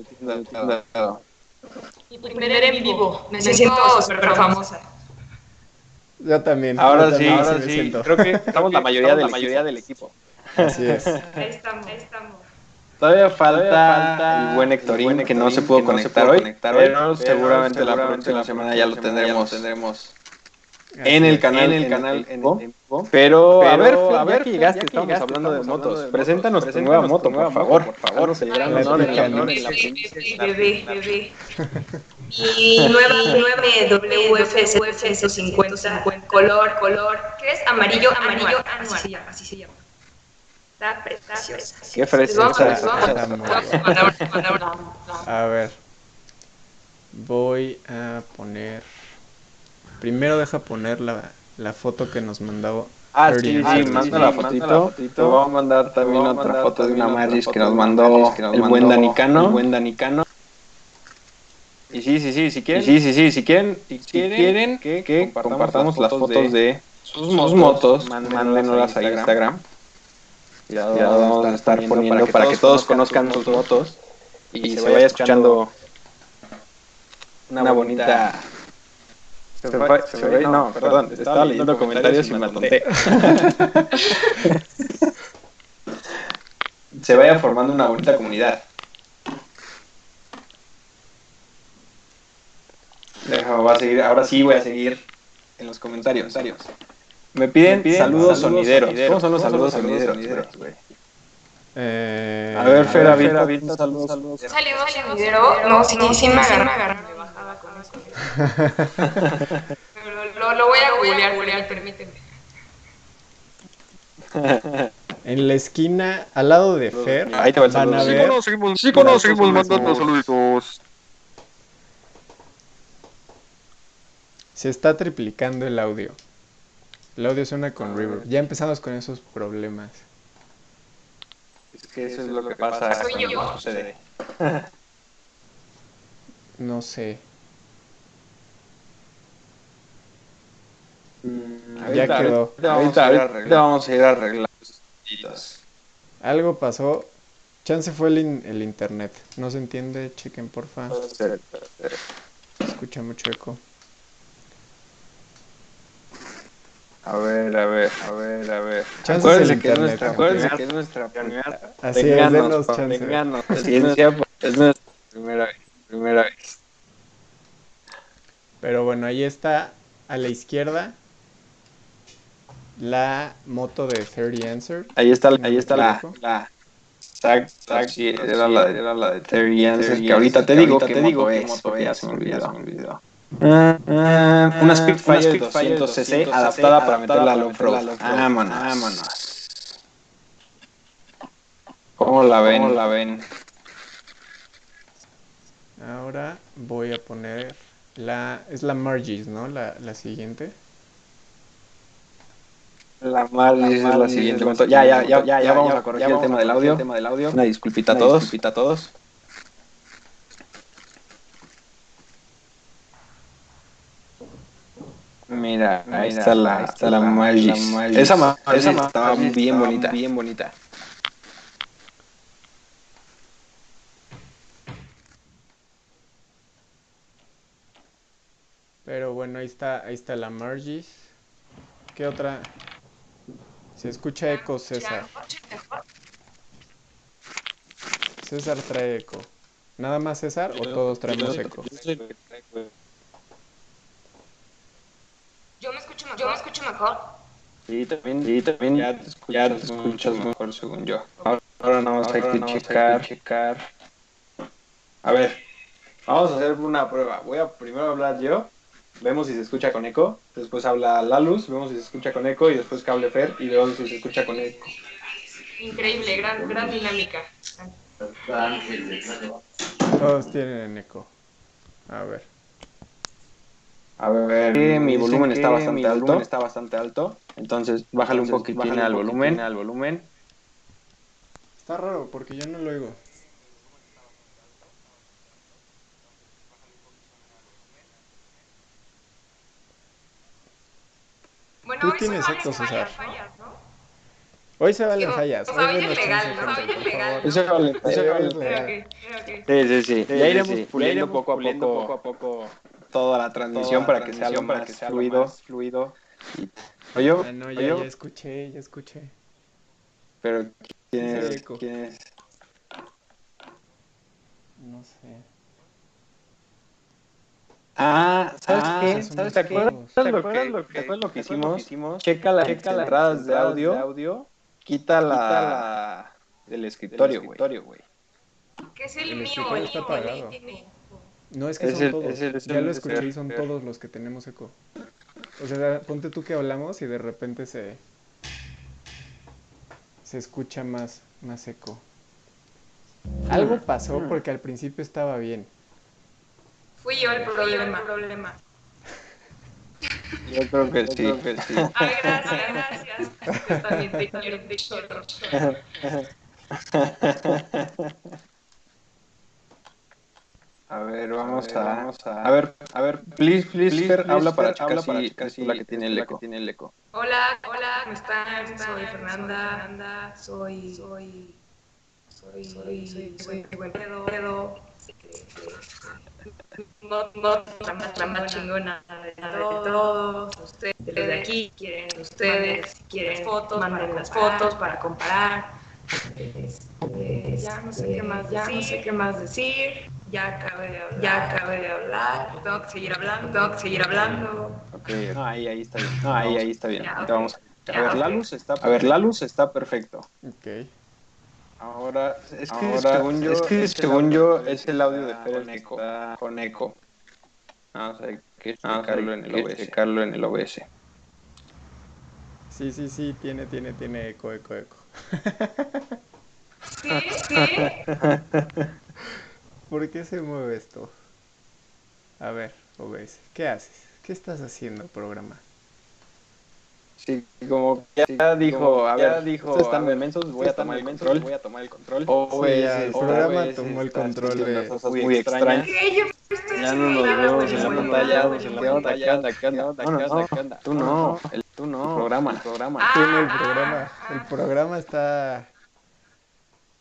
Mi primer en vivo. Me siento súper famosa.
Yo también. yo
Ahora sí,
también
ahora sí.
siento.
Creo que estamos la mayoría,
Estamos
del,
la
mayoría del equipo.
Así es.
Ahí estamos, ahí estamos.
Todavía falta,
falta
el buen Hectorín,
el
que no se pudo
que no se
conectar,
pudo
hoy,
conectar hoy,
pero
pero
seguramente, la próxima
la
semana ya lo
ya
tendremos en el canal,
en el canal
en. Pero, a ver,
a
a
ver,
que llegaste,
ya que
estamos hablando de motos.
hablando de
Preséntanos tu nueva moto, por favor.
por favor.
El gran honor.
Mi nueva, WF 750 color, color, ¿qué es? Amarillo, amarillo. Así se llama, así se llama. Está preciosa.
Qué fresca.
A
ver. Voy a poner. Primero deja poner la, la foto que nos mandó.
Ah, sí, sí,
Twitter.
manda la fotito. Te voy a mandar también otra foto de una Margis que nos mandó el buen Danicano. El buen Danicano. Y sí, sí, sí, si quieren, sí, sí, sí, si quieren, si quieren que, que compartamos las fotos de sus motos, mándenoslas a Instagram. Ya lo vamos a estar poniendo para que todos conozcan sus motos y se vaya escuchando una bonita... Se fue- se fue- no, perdón, estaba leyendo comentarios y me atonté. se vaya formando una bonita comunidad. Deja, voy a seguir, ahora sí voy a seguir en los comentarios. Me piden, saludos, sonideros. ¿Cómo son los saludos, sonideros, güey?
Eh,
A ver, Fer,
a ver,
avienta saludos. saludos.
Salió sonidero. No, sí, sí me agarraron lo, lo voy a googlear, googlear, permíteme.
En la esquina, al lado de Fer,
Ahí te va el
van a ver.
sí mandando saluditos.
Se está triplicando el audio. El audio suena con reverb. Ya empezamos con esos problemas.
Es que eso es lo que pasa
Soy
cuando
yo.
sucede.
No sé. Ya
Ahorita-
quedó.
Ahorita, ahorita, ahorita vamos a ir a arreglar los detallitos.
Algo pasó. Chance fue el, in- el internet. No se entiende. Chequen, porfa. Escucha mucho eco.
A ver, a ver, a ver, a ver. Acuérdense que
internet,
nuestra, acuérdense que es nuestra primera.
Así es, denos
porque es nuestra primera vez. Primera vez.
Pero bueno, ahí está a la izquierda la moto de 30 Answer.
Ahí está,
¿Me
ahí está la, la Zack, Zack, sí, era la, de- era la de Terry Ansel, que ahorita te digo que digo qué moto es, se me olvidó. Ah, ah, una Spitfire 200cc adaptada para meterla al off-road. Vámonos. Vámonos. ¿Cómo la ven? ¿Cómo la ven?
Ahora voy a poner la... Es la Margis, ¿no? La, la siguiente.
La Margis es la siguiente. Ya, ya, ya, ya, ya vamos a corregir el tema del audio. tema del audio. Una disculpita a todos. disculpita a todos. Mira, ahí está la, está la Margis. Esa Margis estaba bien bonita. Bien bonita.
Pero bueno, ahí está, ahí está la Margis. ¿Qué otra? Se escucha eco, César. César trae eco. ¿Nada más César o todos traemos eco?
Yo me escucho mejor. Yo me escucho mejor.
Sí, también, sí, también ya te escuchas, ya te escuchas mejor según yo. Ahora, ahora nada más hay que checar, checar. A ver, vamos a hacer una prueba. Voy a primero hablar yo, vemos si se escucha con eco, después habla Laluz, vemos si se escucha con eco y después que hable Fer y vemos si se escucha con eco.
Increíble, gran, gran dinámica.
Todos tienen eco. A ver.
A ver, mi volumen está bastante alto. está bastante alto. Entonces, bájale un poquitín al volumen. Al volumen.
Está raro porque yo no lo oigo.
Bueno,
Tú
hoy se
tienes
valen
eco, César.
fallas, fallas, ¿no?
Hoy se valen
Digo,
fallas.
o
Hoy
sea, hoy es legal, hoy es legal. ¿no?
Eso vale,
Eso
eso
vale.
vale.
Creo que, creo que.
Sí, sí, sí.
Sí,
ya iremos
sí, sí.
puliendo
Ya
poco a
puliendo
poco,
poco a poco
toda la transmisión
toda la
para que sea algo
transmisión para
más
que sea algo
fluido,
más
fluido. Oye,
Ah, no, ya,
oye,
ya escuché, ya escuché.
pero ¿quién es? ¿Quién es?
No sé.
Ah, ¿sabes
Ah,
qué? ¿Sabes ¿Te acuerdas
¿Te
que,
acuerdas lo que-
¿te acuerdas lo que
te acuerdas lo que
hicimos?
hicimos?
Checa las
Checa las
entradas de audio,
de audio,
quita la,
la-
del escritorio, güey.
Que es el,
El
mío, el
está apagado. No, es que
Es
son
el-
todos.
es el- es
ya lo
es
escuché y son todos los que tenemos eco. O sea, ponte tú que hablamos y de repente se... se escucha más, más eco. Algo pasó porque al principio estaba bien.
Fui yo el problema. problema.
Yo creo que sí. Creo que sí.
Ay, gracias, gracias. Yo también te quiero de chorro.
A ver, vamos a, vamos a, a ver, a ver, please, please, please Fer, habla para chicas, habla para chicas, la que tiene el eco. Tiene el eco.
Hola, hola, ¿cómo están? Soy Fernanda, soy, soy, soy, soy, soy. No, no, la más, la más chingona de todos. Ustedes de aquí quieren, ustedes quieren fotos, manden las fotos para comparar. Este, ya no sé qué más, ya no sé qué más decir ya acabé de hablar, ya acabé de hablar, tengo que seguir hablando, tengo que seguir hablando.
Okay. No, ahí, ahí está bien, no, ahí, ahí está bien, ya, okay. vamos a, a ver, la luz está, a ver, la luz está perfecto.
Ok.
Ahora, es que Ahora, según yo, es, que según yo es el audio de Fer con eco, con eco. Vamos a ver, que explicarlo en el OBS. explicarlo en el OBS.
Sí, sí, sí, tiene, tiene, tiene eco, eco, eco.
Sí, sí.
¿Por qué se mueve esto? A ver, OBS, ¿qué haces? ¿Qué estás haciendo, programa?
Sí, como ya, ya dijo, a ver, dijo, están inmensos, voy a tomar el control, voy a tomar el control.
Ya, el programa tomó el control de
cosas muy extrañas. Ya no nos vemos en la pantalla, en la pantalla, ¿qué onda, qué onda, qué onda, qué onda? Tú no, el, tú no, el programa, el programa.
Sí, el programa, el programa está...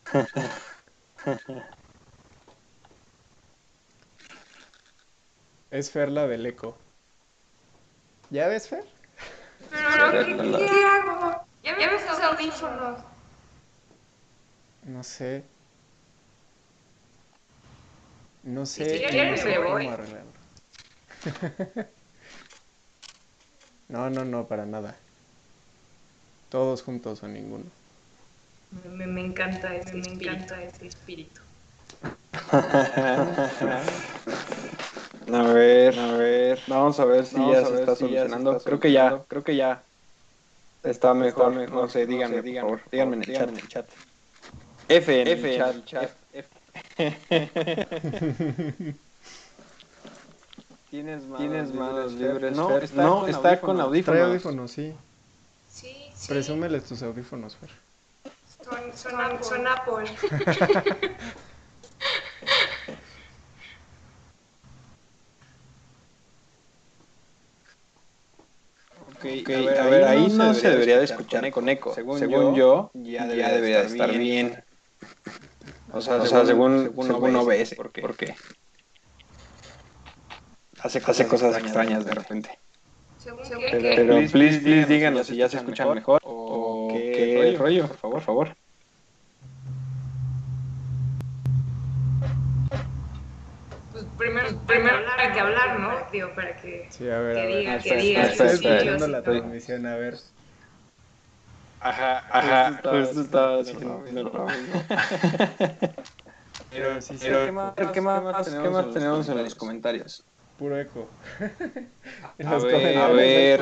Es Fer la del eco. ¿Ya ves, Fer?
Pero, ¿qué, ¿qué hago? ¿Ya ves los audífonos?
No sé. No sé.
Si quieres, me voy.
arreglarlo. no, no, no, para nada. Todos juntos o ninguno.
Me, me encanta ese me espíritu. encanta ese espíritu.
A ver, a ver. Vamos a ver si ya se está si solucionando. Está creo que ya, creo que ya está mejor. Está mejor. No sé, díganme, no sé, díganme, por favor. Díganme en el, chat. en el chat. F en F el chat. En el chat. F. ¿Tienes manos, ¿Tienes manos libres?
No, está, no, con, está con audífonos. Trae audífonos,
sí. Sí, sí.
Presúmeles tus audífonos, Fer.
Son, son, son Apple.
Okay, okay, a, ver, a ver, ahí no se debería de escuchar con eco. Según, según yo, ya, debería, ya debería de estar bien. bien. O sea, o sea según, según, según OBS, ¿por qué? Porque hace, hace cosas extrañas de repente. Pero, pero please, please, díganos si ya se escuchan mejor o qué, qué rollo, por favor, por favor.
Primero, primero hay que hablar, ¿no? Digo, para que,
sí, a ver,
que
a ver.
diga,
Ah,
que
está-
diga.
está- está
sí,
la transmisión, a ver.
Ajá, ajá, justo estaba haciendo lo mismo.
Pero sí, sí,
Pero, ¿qué más, qué más, qué más tenemos en los comentarios?
puro eco.
A ver, a ver.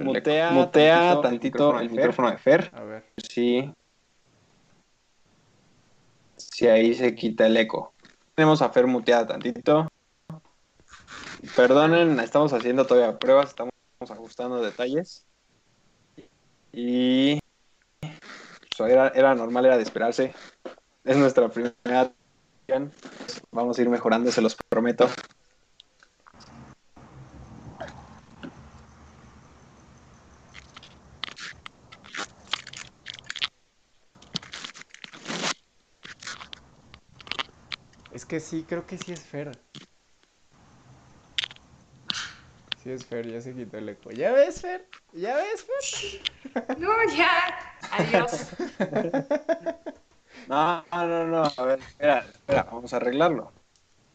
Mutea, mutea tantito el micrófono de Fer.
A ver.
Sí. Si ahí se quita el eco. Tenemos a Fer muteada tantito. Perdonen, estamos haciendo todavía pruebas, estamos ajustando detalles. Y pues, era, era normal, era de esperarse. Es nuestra primera. Vamos a ir mejorando, se los prometo.
Que sí, creo que sí es Fer. Sí es Fer, ya se quitó el eco. ¿Ya ves, Fer? ¿Ya ves, Fer?
No, ya. Adiós.
No, no, no. A ver, espera, espera, vamos a arreglarlo.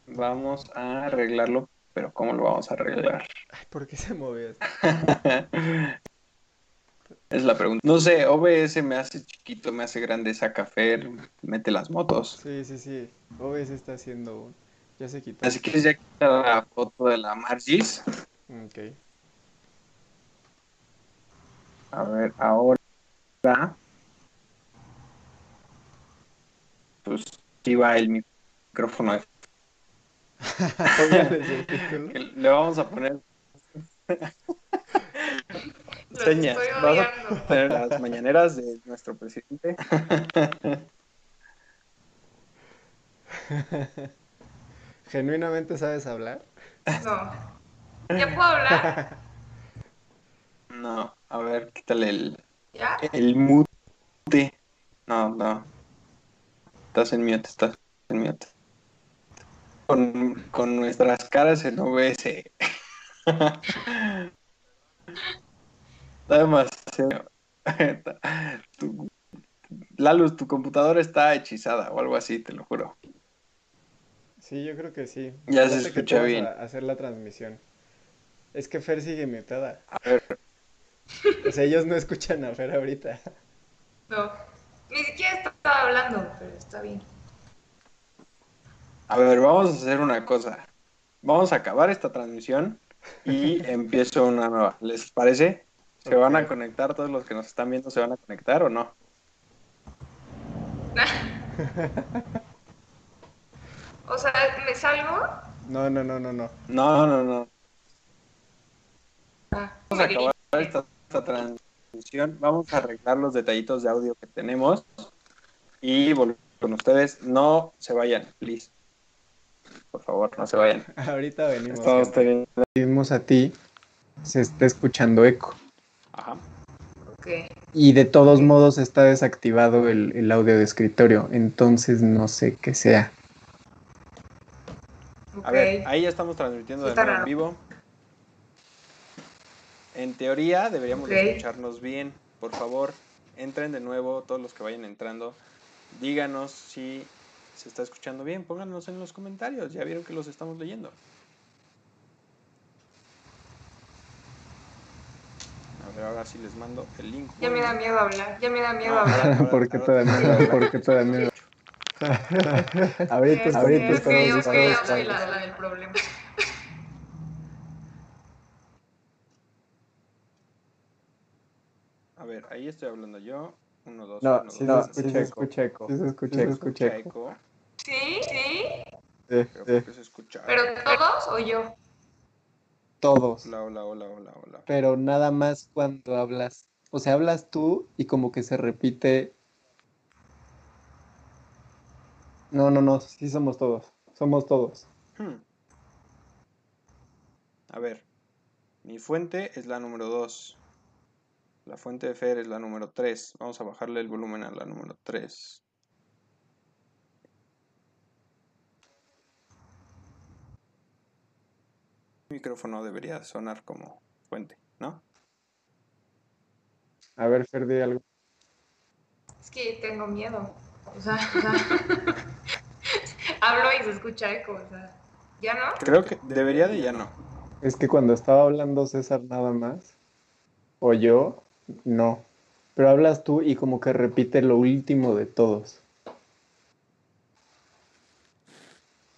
Vamos a arreglarlo, pero ¿cómo lo vamos a arreglar?
Ay, ¿por qué se movió esto?
Es la pregunta. No sé, OBS me hace chiquito, me hace grande, saca Fer, mete las motos.
Sí, sí, sí. OBS está haciendo. Ya se quitó.
Así que ya quita la foto de la Margis.
Ok.
A ver, ahora. Pues sí va el micrófono. de- Le vamos a poner señas.
estoy
Vamos a poner las mañaneras de nuestro presidente.
¿Genuinamente sabes hablar?
No. ¿Ya puedo hablar?
No, a ver, quítale el,
¿Ya?
el mute. No, no. Estás en mute, estás en mute. Con, con nuestras caras en OBS. Está demasiado. Tu- Lalus, tu computadora está hechizada o algo así, te lo juro.
Sí, yo creo que sí.
Ya se escucha bien.
hacer la transmisión. Es que Fer sigue mutada.
A ver,
O sea, ellos no escuchan a Fer ahorita.
No. Ni siquiera estaba hablando, pero está bien.
a ver, vamos a hacer una cosa. Vamos a acabar esta transmisión y empiezo una nueva. ¿Les parece? ¿Se van a conectar todos los que nos están viendo? ¿Se van a conectar o no?
O sea, ¿me salgo?
No, no, no, no, no.
No, no, no.
Ah,
Vamos a acabar esta, esta transmisión. Vamos a arreglar los detallitos de audio que tenemos y volver con ustedes. No se vayan, please. Por favor, no se vayan.
Ahorita venimos.
Estamos
a ti. Se está escuchando eco.
Ajá.
Ok.
Y de todos modos está desactivado el, el audio de escritorio. Entonces no sé qué sea.
A ver, ahí ya estamos transmitiendo de nuevo en vivo. En teoría deberíamos de escucharnos bien. Por favor, entren de nuevo todos los que vayan entrando. Díganos si se está escuchando bien. Pónganos en los comentarios. Ya vieron que los estamos leyendo. A ver, ahora sí les mando el link.
Ya me da miedo hablar, ya me da miedo
No,
hablar.
¿Por qué te da miedo? ¿Por qué te da miedo? ahorita, ahorita
es que yo, soy la, la del problema.
A ver, ahí estoy hablando yo. Uno, dos,
No,
uno,
sí
dos,
se
uno,
escucha eco. Sí se escucha eco. Sí se escucha eco.
¿Sí? ¿Sí?
Sí,
Pero
sí.
¿por qué se escucha?
¿Pero todos o yo?
Todos.
Hola, hola, hola, hola, hola.
Pero nada más cuando hablas. O sea, hablas tú y como que se repite. No, no, no. Sí somos todos. Somos todos.
Hmm. A ver, mi fuente es la número 2. La fuente de Fer es la número 3. Vamos a bajarle el volumen a la número 3. Micrófono debería sonar como fuente, ¿no?
A ver, Fer, di algo.
Es que tengo miedo. O sea, o sea, hablo y se escucha eco, o sea, ¿ya no?
Creo que debería de ya no.
Es que cuando estaba hablando César nada más, o yo, no. Pero hablas tú y como que repite lo último de todos.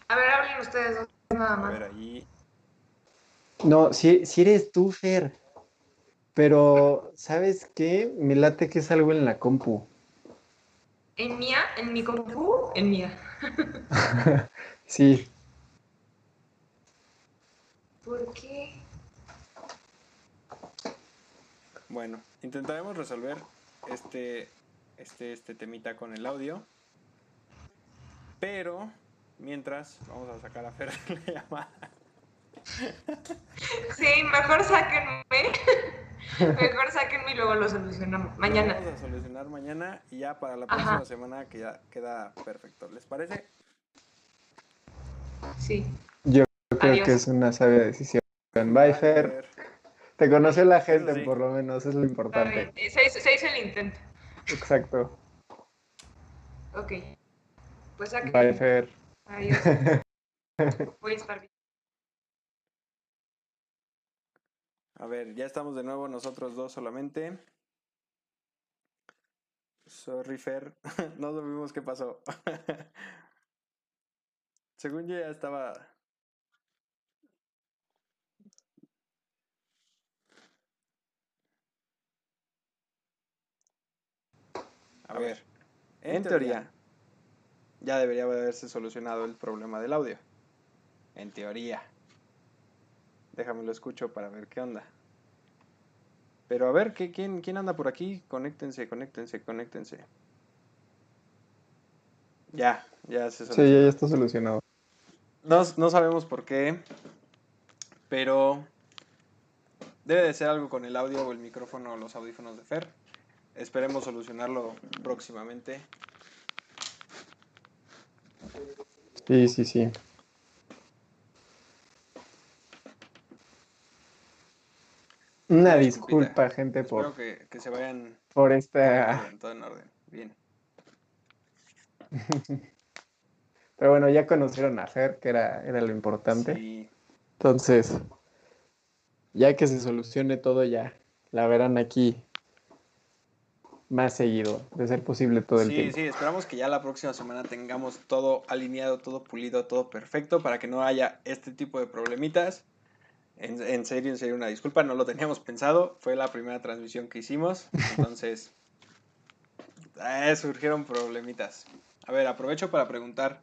A ver, hablen ustedes dos nada
A
más.
ver, ahí.
No, si, si eres tú, Fer. Pero, ¿sabes qué? Me late que es algo en la compu.
¿En mía? ¿En mi compu? En mía.
Sí,
¿Por qué?
Bueno, intentaremos resolver este, este, este temita con el audio. Pero, mientras, vamos a sacar a Fer la llamada.
Sí, mejor sáquenme. Mejor sáquenme y luego lo solucionamos.
Lo
Mañana.
vamos a solucionar mañana y ya para la
Ajá.
próxima semana que ya queda perfecto. ¿Les parece?
Sí.
yo creo
Adiós.
que es una sabia decisión. Bye, Fer. Te conoce la gente,
sí.
por lo menos, es lo importante.
Se hizo, se hizo el intento.
Exacto.
Ok. Pues sáquenme.
Bye, Fer.
Adiós. Voy a estar bien.
A ver, ya estamos de nuevo nosotros dos solamente. Sorry, Fer. No supimos qué pasó. Según yo ya estaba. A ver, en teoría, ya debería haberse solucionado el problema del audio. En teoría. Déjame lo escucho para ver qué onda. Pero a ver, ¿qué, quién, ¿quién anda por aquí? Conéctense, conéctense, conéctense. Ya, ya se
Sí,
solucionó.
ya, ya está solucionado.
No, no sabemos por qué, pero debe de ser algo con el audio o el micrófono o los audífonos de Fer. Esperemos solucionarlo próximamente.
Sí, sí, sí. Una disculpa, gente,
Espero
por,
que, que se vayan
por
en
esta...
todo en orden. Bien.
Pero bueno, ya conocieron a Fer, que era, era lo importante.
Sí,
Entonces, ya que se solucione todo, ya la verán aquí más seguido, de ser posible todo el
sí,
tiempo.
sí, esperamos que ya la próxima semana tengamos todo alineado, todo pulido, todo perfecto para que no haya este tipo de problemitas. En, en serio, en serio, una disculpa, no lo teníamos pensado. Fue la primera transmisión que hicimos. Entonces, eh, surgieron problemitas. A ver, aprovecho para preguntar,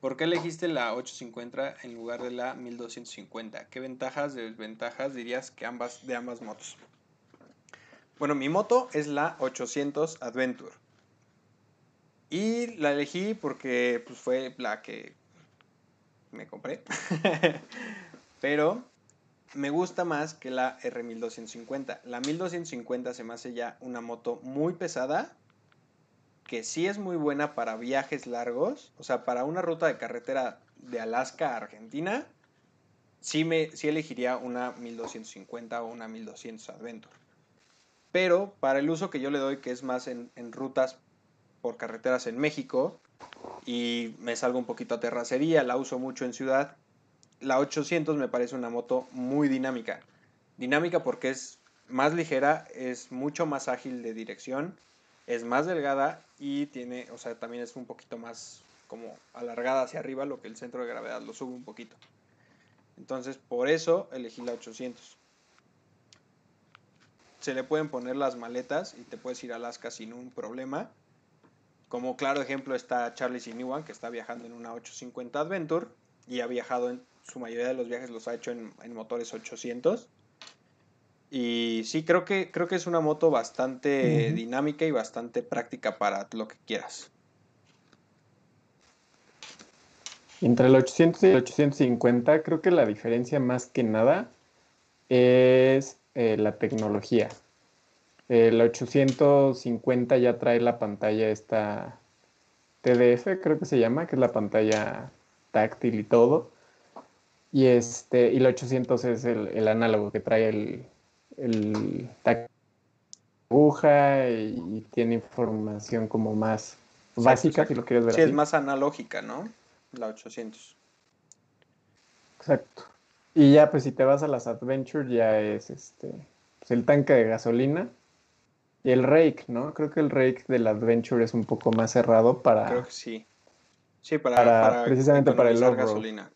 ¿por qué elegiste la 850 en lugar de la 1250? ¿Qué ventajas, desventajas dirías que ambas, de ambas motos? Bueno, mi moto es la 800 Adventure. Y la elegí porque pues, fue la que me compré. Pero me gusta más que la R1250. La 1250 se me hace ya una moto muy pesada, que sí es muy buena para viajes largos, o sea, para una ruta de carretera de Alaska a Argentina, sí, me, sí elegiría una 1250 o una 1200 Adventure. Pero para el uso que yo le doy, que es más en, en rutas por carreteras en México, y me salgo un poquito a terracería, la uso mucho en ciudad, la 800 me parece una moto muy dinámica. Dinámica porque es más ligera, es mucho más ágil de dirección, es más delgada y tiene, o sea, también es un poquito más como alargada hacia arriba, lo que el centro de gravedad lo sube un poquito. Entonces, por eso elegí la 800. Se le pueden poner las maletas y te puedes ir a Alaska sin un problema. Como claro ejemplo está Charlie Sinewan, que está viajando en una 850 Adventure y ha viajado en su mayoría de los viajes los ha hecho en, en motores 800. Y sí, creo que, creo que es una moto bastante dinámica y bastante práctica para lo que quieras.
Entre el 800 y el 850, creo que la diferencia más que nada es eh, la tecnología. El 850 ya trae la pantalla esta TDF, creo que se llama, que es la pantalla táctil y todo. Y este, y el 800 es el, el análogo que trae el, el aguja y, y tiene información como más básica, si lo quieres ver
Sí, es más analógica, ¿no? La 800.
Exacto. Y ya, pues si te vas a las Adventure, ya es este, pues, el tanque de gasolina y el rake, ¿no? Creo que el rake del Adventure es un poco más cerrado para.
Creo que sí. Sí, para,
Para-
para
precisamente para el
gasolina.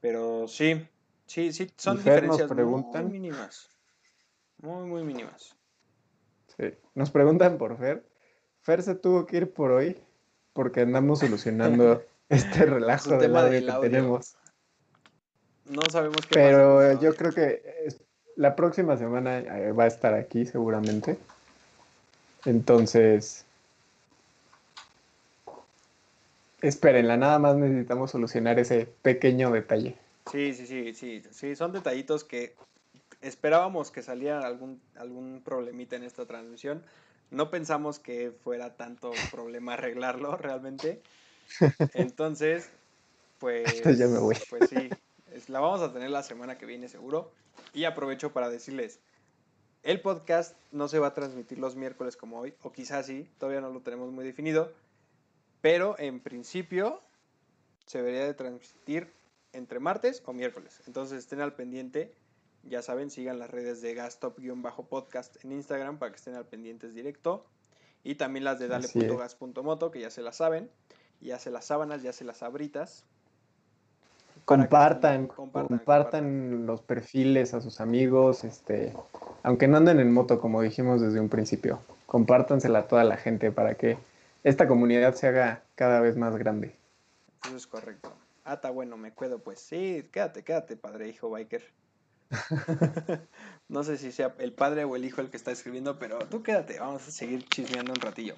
Pero sí, sí, sí, son diferencias
preguntan-
muy mínimas. Muy, muy mínimas.
Sí. Nos preguntan por Fer. Fer se tuvo que ir por hoy porque andamos solucionando este relajo del
tema
audio
del
que tenemos.
No sabemos qué
Pero
pasa
yo creo que la próxima semana eh, va a estar aquí seguramente. Entonces, espérenla, nada más necesitamos solucionar ese pequeño detalle.
Sí, sí, sí, sí, sí, son detallitos que esperábamos que saliera algún, algún problemita en esta transmisión. No pensamos que fuera tanto problema arreglarlo realmente. Entonces, pues,
Ya me voy.
pues sí, la vamos a tener la semana que viene seguro. Y aprovecho para decirles, el podcast no se va a transmitir los miércoles como hoy, o quizás sí, todavía no lo tenemos muy definido, pero en principio se debería de transmitir entre martes o miércoles. Entonces estén al pendiente. Ya saben, sigan las redes de Gastop-podcast en Instagram para que estén al pendientes directo. Y también las de dale.gas.moto, que ya se las saben. Ya se las sábanas, ya se las abritas. Que
compartan, compartan, los perfiles a sus amigos, este, aunque no anden en moto, como dijimos desde un principio. compártansela a toda la gente para que esta comunidad se haga cada vez más grande.
Eso es correcto. Ah, está bueno, me quedo pues. Sí, quédate, quédate, padre, hijo biker. no sé si sea el padre o el hijo el que está escribiendo, pero tú quédate, vamos a seguir chismeando un ratillo.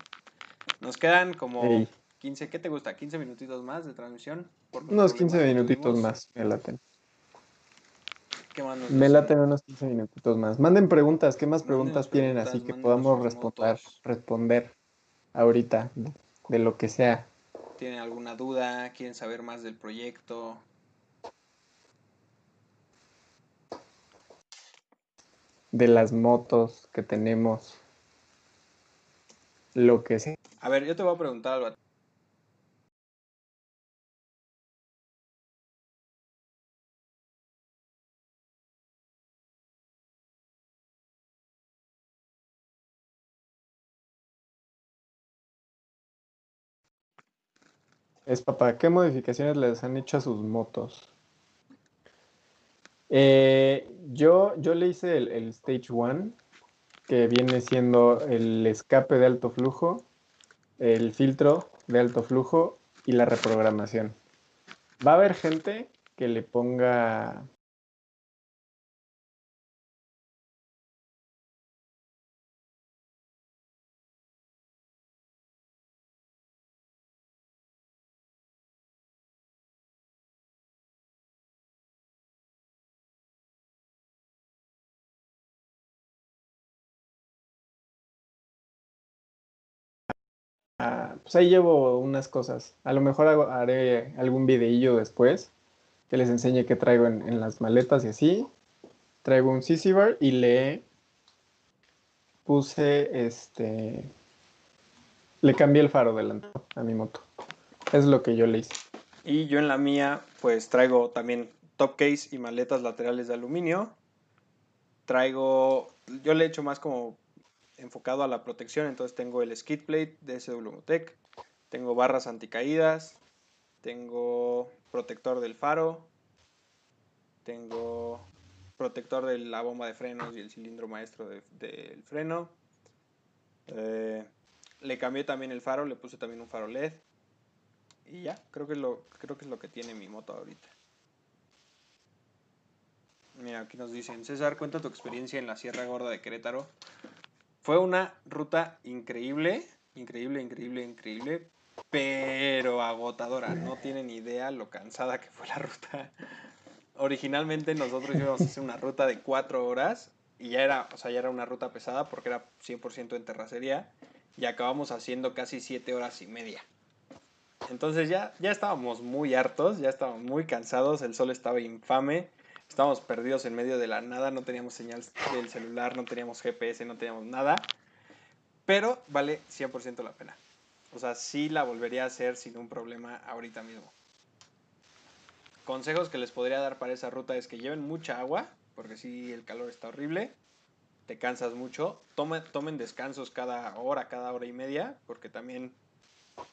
Nos quedan como
Ey.
15, ¿qué te gusta? ¿15 minutitos más de transmisión?
Unos
problemas
15
que
minutitos más, me laten.
¿Qué más nos
Me laten unos 15 minutitos más. Manden preguntas, ¿qué más preguntas tienen
preguntas,
así que podamos responder, responder ahorita de, lo que sea?
¿Tienen alguna duda? ¿Quieren saber más del proyecto?
De las motos que tenemos, lo que sea.
A ver, yo te voy a preguntar algo.
Es papá, ¿qué modificaciones les han hecho a sus motos? Eh, yo, yo le hice el, el Stage 1, que viene siendo el escape de alto flujo, el filtro de alto flujo y la reprogramación. Va a haber gente que le ponga pues ahí llevo unas cosas. A lo mejor haré algún videillo después que les enseñe qué traigo en, las maletas y así. Traigo un CC y le puse este. Le cambié el faro delantero a mi moto. Es lo que yo le hice.
Y yo en la mía, pues traigo también top case y maletas laterales de aluminio. Traigo, yo le he hecho más como enfocado a la protección, entonces tengo el skid plate de SW tengo barras anticaídas, tengo protector del faro, tengo protector de la bomba de frenos y el cilindro maestro de- del freno. Eh, le cambié también el faro, le puse también un faro LED. Y ya, creo que, es lo, creo que es lo que tiene mi moto ahorita. Mira, aquí nos dicen, César, cuenta tu experiencia en la Sierra Gorda de Querétaro. Fue una ruta increíble, increíble, increíble, increíble, pero agotadora. No tienen idea lo cansada que fue la ruta. Originalmente nosotros íbamos a hacer una ruta de cuatro horas y ya era, o sea, ya era una ruta pesada porque era 100% en terracería y acabamos haciendo casi siete horas y media. Entonces ya, ya estábamos muy hartos, ya estábamos muy cansados, el sol estaba infame, estábamos perdidos en medio de la nada, no teníamos señal del celular, no teníamos GPS, no teníamos nada, pero vale 100% la pena. O sea, sí la volvería a hacer sin un problema ahorita mismo. Consejos que les podría dar para esa ruta es que lleven mucha agua, porque sí, el calor está horrible, te cansas mucho, Toma- tomen descansos cada hora, cada hora y media, porque también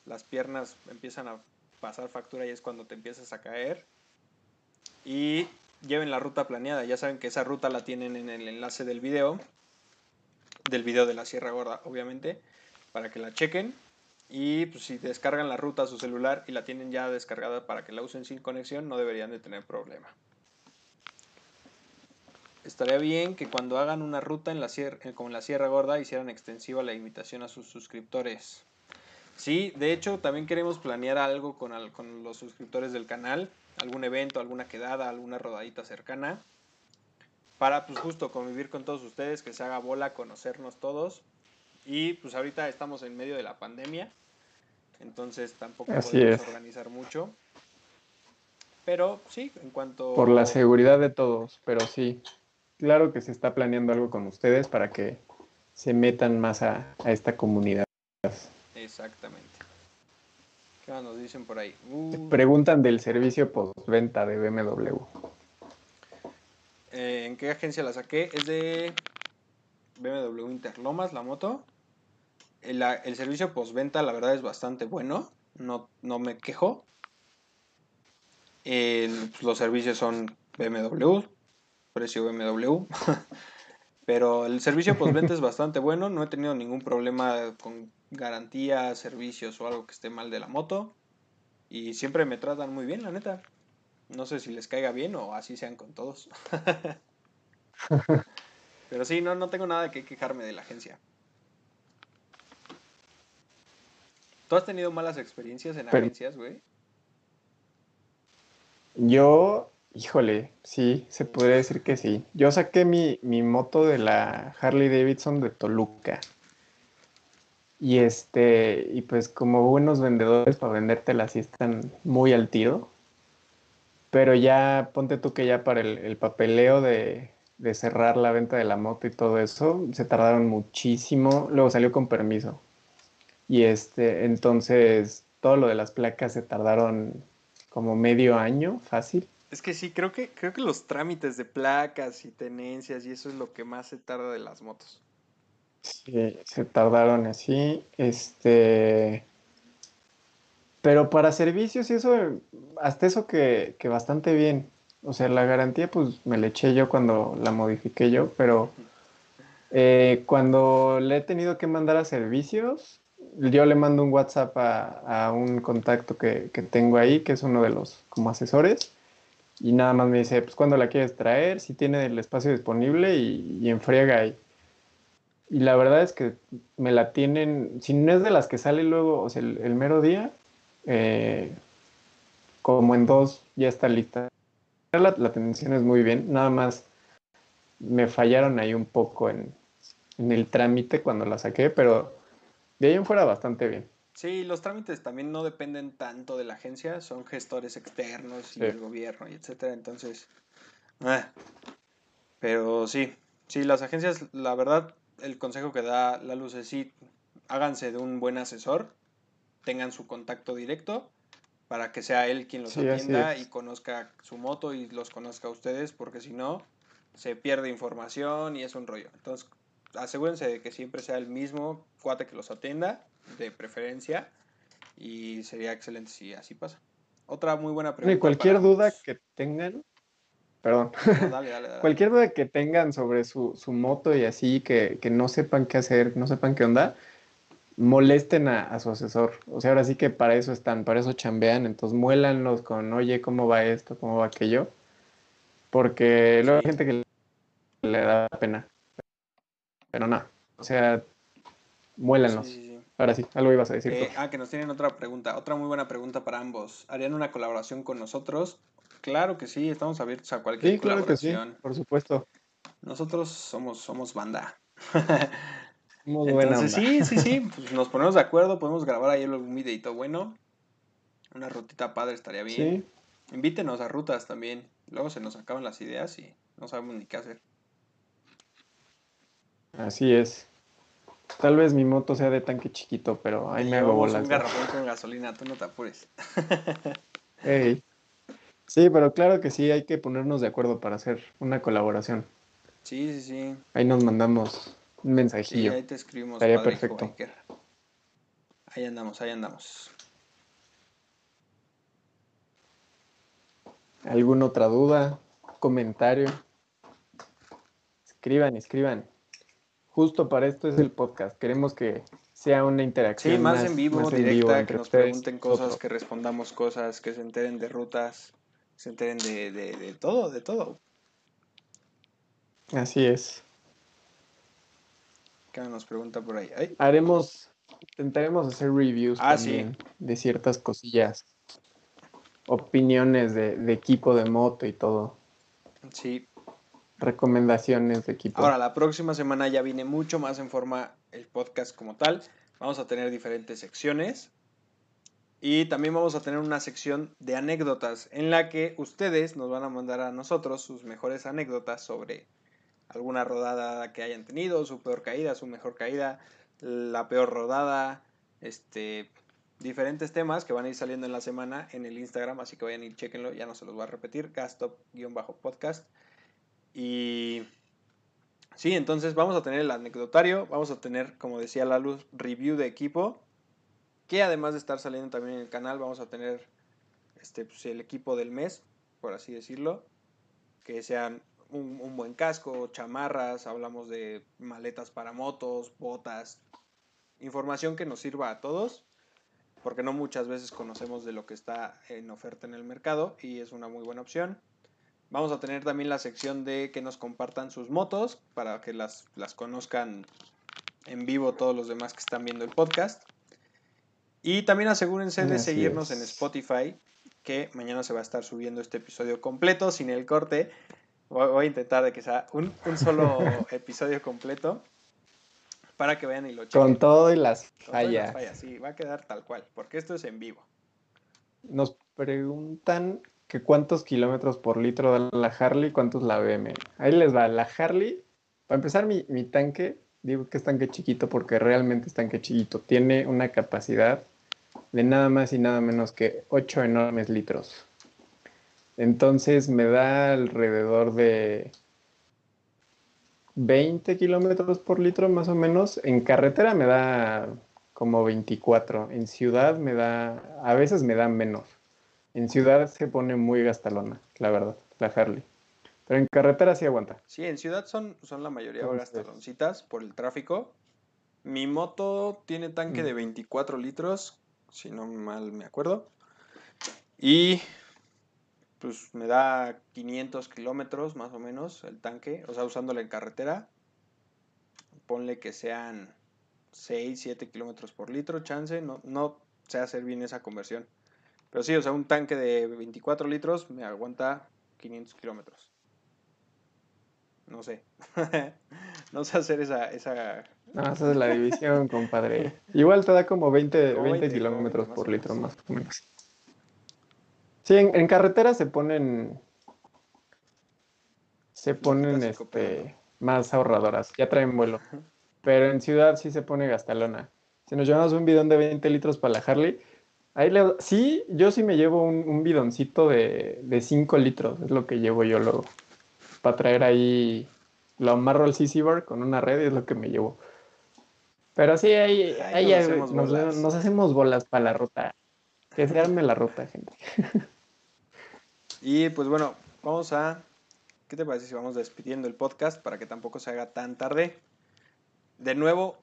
las piernas empiezan a pasar factura y es cuando te empiezas a caer. Y lleven la ruta planeada. Ya saben que esa ruta la tienen en el enlace del video. Del video de la Sierra Gorda, obviamente. Para que la chequen. Y pues, si descargan la ruta a su celular y la tienen ya descargada para que la usen sin conexión, no deberían de tener problema. Estaría bien que cuando hagan una ruta en la sierra, como en la Sierra Gorda hicieran extensiva la invitación a sus suscriptores. Sí, de hecho también queremos planear algo con, al- con los suscriptores del canal, algún evento, alguna quedada, alguna rodadita cercana, para pues justo convivir con todos ustedes, que se haga bola, conocernos todos. Y pues ahorita estamos en medio de la pandemia, entonces tampoco
Así
podemos
es.
organizar mucho. Pero sí, en cuanto...
Por la seguridad de todos, pero sí. Claro que se está planeando algo con ustedes para que se metan más a, a esta comunidad.
Exactamente. ¿Qué más nos dicen por ahí? Uh,
Preguntan del servicio postventa de BMW.
Eh, ¿En qué agencia la saqué? Es de BMW Interlomas, la moto. El, servicio postventa, la verdad, es bastante bueno. No, no me quejo. El- los servicios son BMW, precio BMW. Pero el servicio postventa es bastante bueno, no he tenido ningún problema con garantía, servicios o algo que esté mal de la moto. Y siempre me tratan muy bien, la neta. No sé si les caiga bien o así sean con todos. Pero sí, no, no tengo nada qué quejarme de la agencia. ¿Tú has tenido malas experiencias en
Pero-
agencias, güey?
Yo, híjole, sí, se podría decir que sí. Yo saqué mi, moto de la Harley Davidson de Toluca. Y este, y pues como buenos vendedores para vendértela sí están muy al tiro. Pero ya, ponte tú que ya para el, el papeleo de, de cerrar la venta de la moto y todo eso, se tardaron muchísimo. Luego salió con permiso. Y este, entonces todo lo de las placas se tardaron como medio año, fácil.
Es que sí, creo que, creo que los trámites de placas y tenencias y eso es lo que más se tarda de las motos.
Sí, se tardaron así. Este. Pero para servicios y eso, hasta eso que, que bastante bien. O sea, la garantía, pues me la eché yo cuando la modifiqué yo, pero eh, cuando le he tenido que mandar a servicios, yo le mando un WhatsApp a, a un contacto que, que tengo ahí, que es uno de los como asesores, y nada más me dice, pues cuándo la quieres traer, si tiene el espacio disponible y, y enfriega ahí. Y la verdad es que me la tienen, si no es de las que sale luego, o sea, el, el mero día, eh, como en dos ya está lista. La, la atención es muy bien, nada más me fallaron ahí un poco en, en el trámite cuando la saqué, pero de ahí en fuera bastante bien.
Sí, los trámites también no dependen tanto de la agencia, son gestores externos y el gobierno y etcétera, entonces. ah. Pero sí, sí, las agencias, la verdad, el consejo que da la luz es sí, háganse de un buen asesor, tengan su contacto directo para que sea él quien los
Sí,
atienda y conozca su moto y los conozca a ustedes, porque si no, se pierde información y es un rollo. Entonces, asegúrense de que siempre sea el mismo cuate que los atienda, de preferencia, y sería excelente si así pasa. Otra muy buena pregunta.
Y cualquier
para
duda que tengan, perdón,
No, dale, dale, dale.
cualquier duda que tengan sobre su, su moto y así, que, que no sepan qué hacer, no sepan qué onda, molesten a, a su asesor. O sea, ahora sí que para eso están, para eso chambean, entonces muélanlos con, oye, ¿cómo va esto? ¿Cómo va aquello? Porque luego hay gente que le da pena. Pero no, o sea, muélanlos.
Sí, sí.
Ahora sí, algo ibas a decir.
Eh, ah, que nos tienen otra pregunta, otra muy buena pregunta para ambos. ¿Harían una colaboración con nosotros? Claro que sí, estamos abiertos a cualquier
sí, claro que sí,
colaboración.
por supuesto.
Nosotros somos, somos banda.
Muy buena
Entonces,
onda.
sí, sí, sí, pues nos ponemos de acuerdo, podemos grabar ahí algún videito bueno. Una rutita padre estaría bien.
Sí,
Invítenos a rutas también. Luego se nos acaban las ideas y no sabemos ni qué hacer.
Así es. Tal vez mi moto sea de tanque chiquito, pero ahí me hago bolas.
un garrafón con gasolina, tú no te apures.
Sí, pero claro que sí, hay que ponernos de acuerdo para hacer una colaboración.
Sí, sí, sí.
Ahí nos mandamos un
Sí,
mensajillo.
ahí te escribimos.
Estaría
padre,
perfecto.
biker. Ahí andamos, ahí andamos.
¿Alguna otra duda? ¿Comentario? Escriban, escriban. Justo para esto es el podcast. Queremos que sea una interacción.
Sí, más, en vivo,
más en
directa,
vivo
que
entre
nos pregunten cosas, que respondamos cosas, que se enteren de rutas, que se enteren de, de, de todo, de todo.
Así es.
Que nos pregunta por ahí. Ay,
Haremos, intentaremos hacer reviews
Ah, sí.
también de ciertas cosillas. Opiniones de, de equipo de moto y todo.
sí.
Recomendaciones de equipo.
Ahora, la próxima semana ya viene mucho más en forma el podcast como tal. Vamos a tener diferentes secciones. Y también vamos a tener una sección de anécdotas en la que ustedes nos van a mandar a nosotros sus mejores anécdotas sobre alguna rodada que hayan tenido, su peor caída, su mejor caída, la peor rodada, este, diferentes temas que van a ir saliendo en la semana en el Instagram, así que vayan y chequenlo, ya no se los voy a repetir, gastop-podcast. Y sí, entonces vamos a tener el anecdotario, vamos a tener, como decía la luz, review de equipo, que además de estar saliendo también en el canal, vamos a tener este, pues, el equipo del mes, por así decirlo, que sean un, un buen casco, chamarras, hablamos de maletas para motos, botas, información que nos sirva a todos, porque no muchas veces conocemos de lo que está en oferta en el mercado y es una muy buena opción. Vamos a tener también la sección de que nos compartan sus motos para que las, las conozcan en vivo todos los demás que están viendo el podcast. Y también asegúrense de
Así
seguirnos
es.
en Spotify, que mañana se va a estar subiendo este episodio completo, sin el corte. Voy a intentar de que sea un, un solo episodio completo para que vayan y lo chequen.
Con todo y las
Con todas las
fallas.
fallas, Sí, va a quedar tal cual, porque esto es en vivo.
Nos preguntan que cuántos kilómetros por litro da la Harley, cuántos la BM. Ahí les va, la Harley, para empezar mi, mi tanque, digo que es tanque chiquito porque realmente es tanque chiquito, tiene una capacidad de nada más y nada menos que 8 enormes litros. Entonces me da alrededor de 20 kilómetros por litro más o menos. En carretera me da como 24. En ciudad me da, a veces me da menos. En ciudad se pone muy gastalona, la verdad, la Harley. Pero en carretera sí aguanta.
Sí, en ciudad son, son la mayoría
Entonces-
gastaloncitas por el tráfico. Mi moto tiene tanque
Mm.
de 24 litros, si no mal me acuerdo. Y pues me da 500 kilómetros más o menos el tanque, o sea, usándola en carretera. Ponle que sean 6, 7 kilómetros por litro, chance, no, no sé hacer bien esa conversión. Pero sí, o sea, un tanque de 24 litros me aguanta 500 kilómetros. No sé. no sé hacer esa, esa...
No, esa es la división, compadre. Igual te da como 20,
Como
20
20,
kilómetros
como 20,
por litro, más o menos. Sí, en, en carretera se ponen. Se ponen
clásico
este, más ahorradoras, ya traen vuelo. Pero en ciudad sí se pone gastalona. Si nos llevamos un bidón de 20 litros para la Harley, ahí le, sí, yo sí me llevo un, un bidoncito de, de 5 litros, es lo que llevo yo luego. Para traer ahí, lo amarro al CC bar con una red y es lo que me llevo. Pero sí, ahí,
Ahí
ahí
nos hacemos
nos hacemos bolas para la ruta. Que se arme la ruta, gente.
Y pues bueno, vamos a... ¿Qué te parece si vamos despidiendo el podcast para que tampoco se haga tan tarde? De nuevo,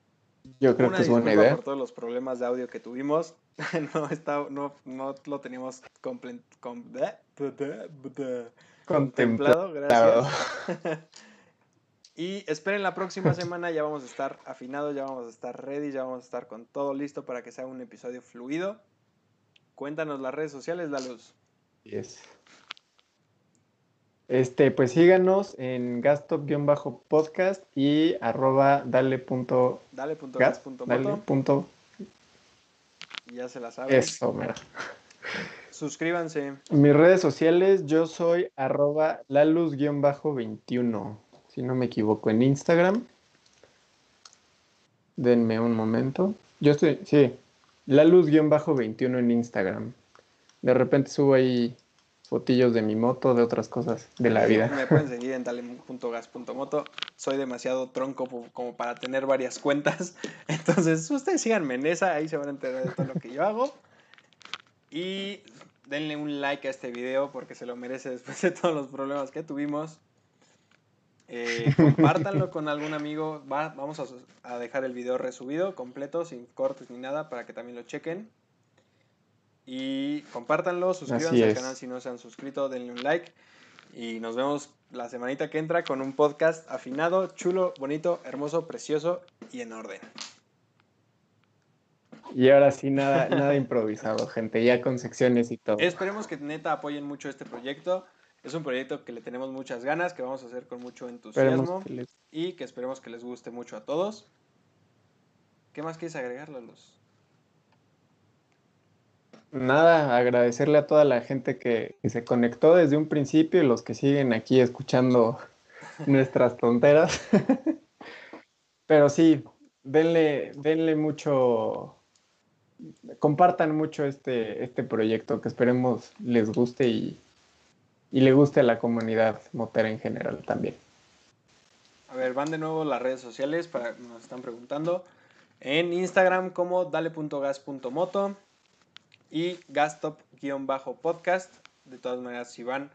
Yo creo
una
que es buena idea.
por todos los problemas de audio que tuvimos. no, está, no, no lo teníamos comple- com- contemplado. Gracias. Y esperen la próxima semana, ya vamos a estar afinados, ya vamos a estar ready, ya vamos a estar con todo listo para que sea un episodio fluido. Cuéntanos las redes sociales, la luz.
Yes. Este, pues síganos en gastop-podcast y arroba dale punto
Dale punto
gas,
gas punto
dale
moto,
punto
ya se la saben.
eso, mira.
Suscríbanse.
Mis redes sociales, yo soy arroba laluz-21, si no me equivoco, en Instagram. Denme un momento. Yo estoy, sí, laluz-21 en Instagram. De repente subo ahí fotillos de mi moto, de otras cosas de la vida.
Me pueden seguir en dale.gas.moto. Soy demasiado tronco como para tener varias cuentas. Entonces, ustedes síganme en esa, ahí se van a enterar de todo lo que yo hago. Y denle un like a este video porque se lo merece después de todos los problemas que tuvimos. Eh, compártanlo con algún amigo. Va- vamos a, a dejar el video resubido, completo, sin cortes ni nada, para que también lo chequen. Y compártanlo, suscríbanse al canal si no se han suscrito, denle un like. Y nos vemos la semanita que entra con un podcast afinado, chulo, bonito, hermoso, precioso y en orden.
Y ahora sí, nada, nada improvisado, gente, ya con secciones y todo.
Esperemos que neta apoyen mucho este proyecto. Es un proyecto que le tenemos muchas ganas, que vamos a hacer con mucho entusiasmo
Esperemos que les-
y que esperemos que les guste mucho a todos. ¿Qué más quieres agregar, Lalos?
Nada, agradecerle a toda la gente que, se conectó desde un principio y los que siguen aquí escuchando nuestras tonteras. Pero sí, denle, denle mucho, compartan mucho este, este proyecto que esperemos les guste y, y le guste a la comunidad motera en general también.
A ver, van de nuevo las redes sociales para nos están preguntando. En Instagram como dale.gas.moto y gastop-podcast. De todas maneras, si van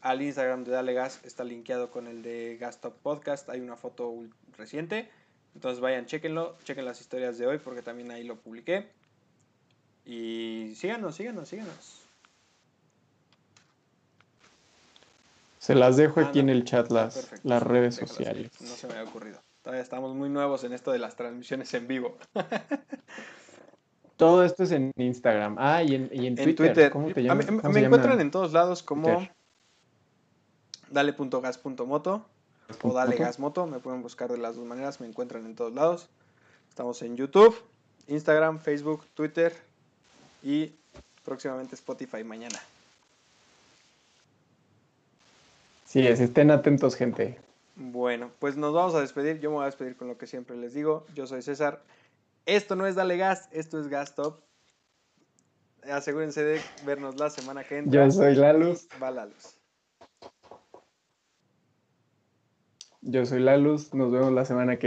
al Instagram de Dale Gas, está linkeado con el de Gas Top Podcast, hay una foto reciente, entonces vayan, chequenlo, chequen las historias de hoy porque también ahí lo publiqué. Y síganos, síganos, síganos.
Se las dejo aquí
Ah,
en
no.
el chat las,
Perfecto,
las redes sociales.
No se me había ocurrido. Todavía estamos muy nuevos en esto de las transmisiones en vivo.
Todo esto es en Instagram. Ah, y en, y en
En
Twitter.
Twitter.
¿Cómo te llamas?
mí-
¿Cómo
me encuentran
llama?
en todos lados como dale.gas.moto o dale gasmoto. Me pueden buscar de las dos maneras. Me encuentran en todos lados. Estamos en YouTube, Instagram, Facebook, Twitter y próximamente Spotify mañana.
Sí, es, estén atentos, gente.
Bueno, pues nos vamos a despedir. Yo me voy a despedir con lo que siempre les digo. Yo soy César. Esto no es Dale Gas, esto es Gas Top. Asegúrense de vernos la semana que entra.
Yo soy Lalus.
Y Va la luz.
Yo soy Lalus. Nos vemos la semana que viene.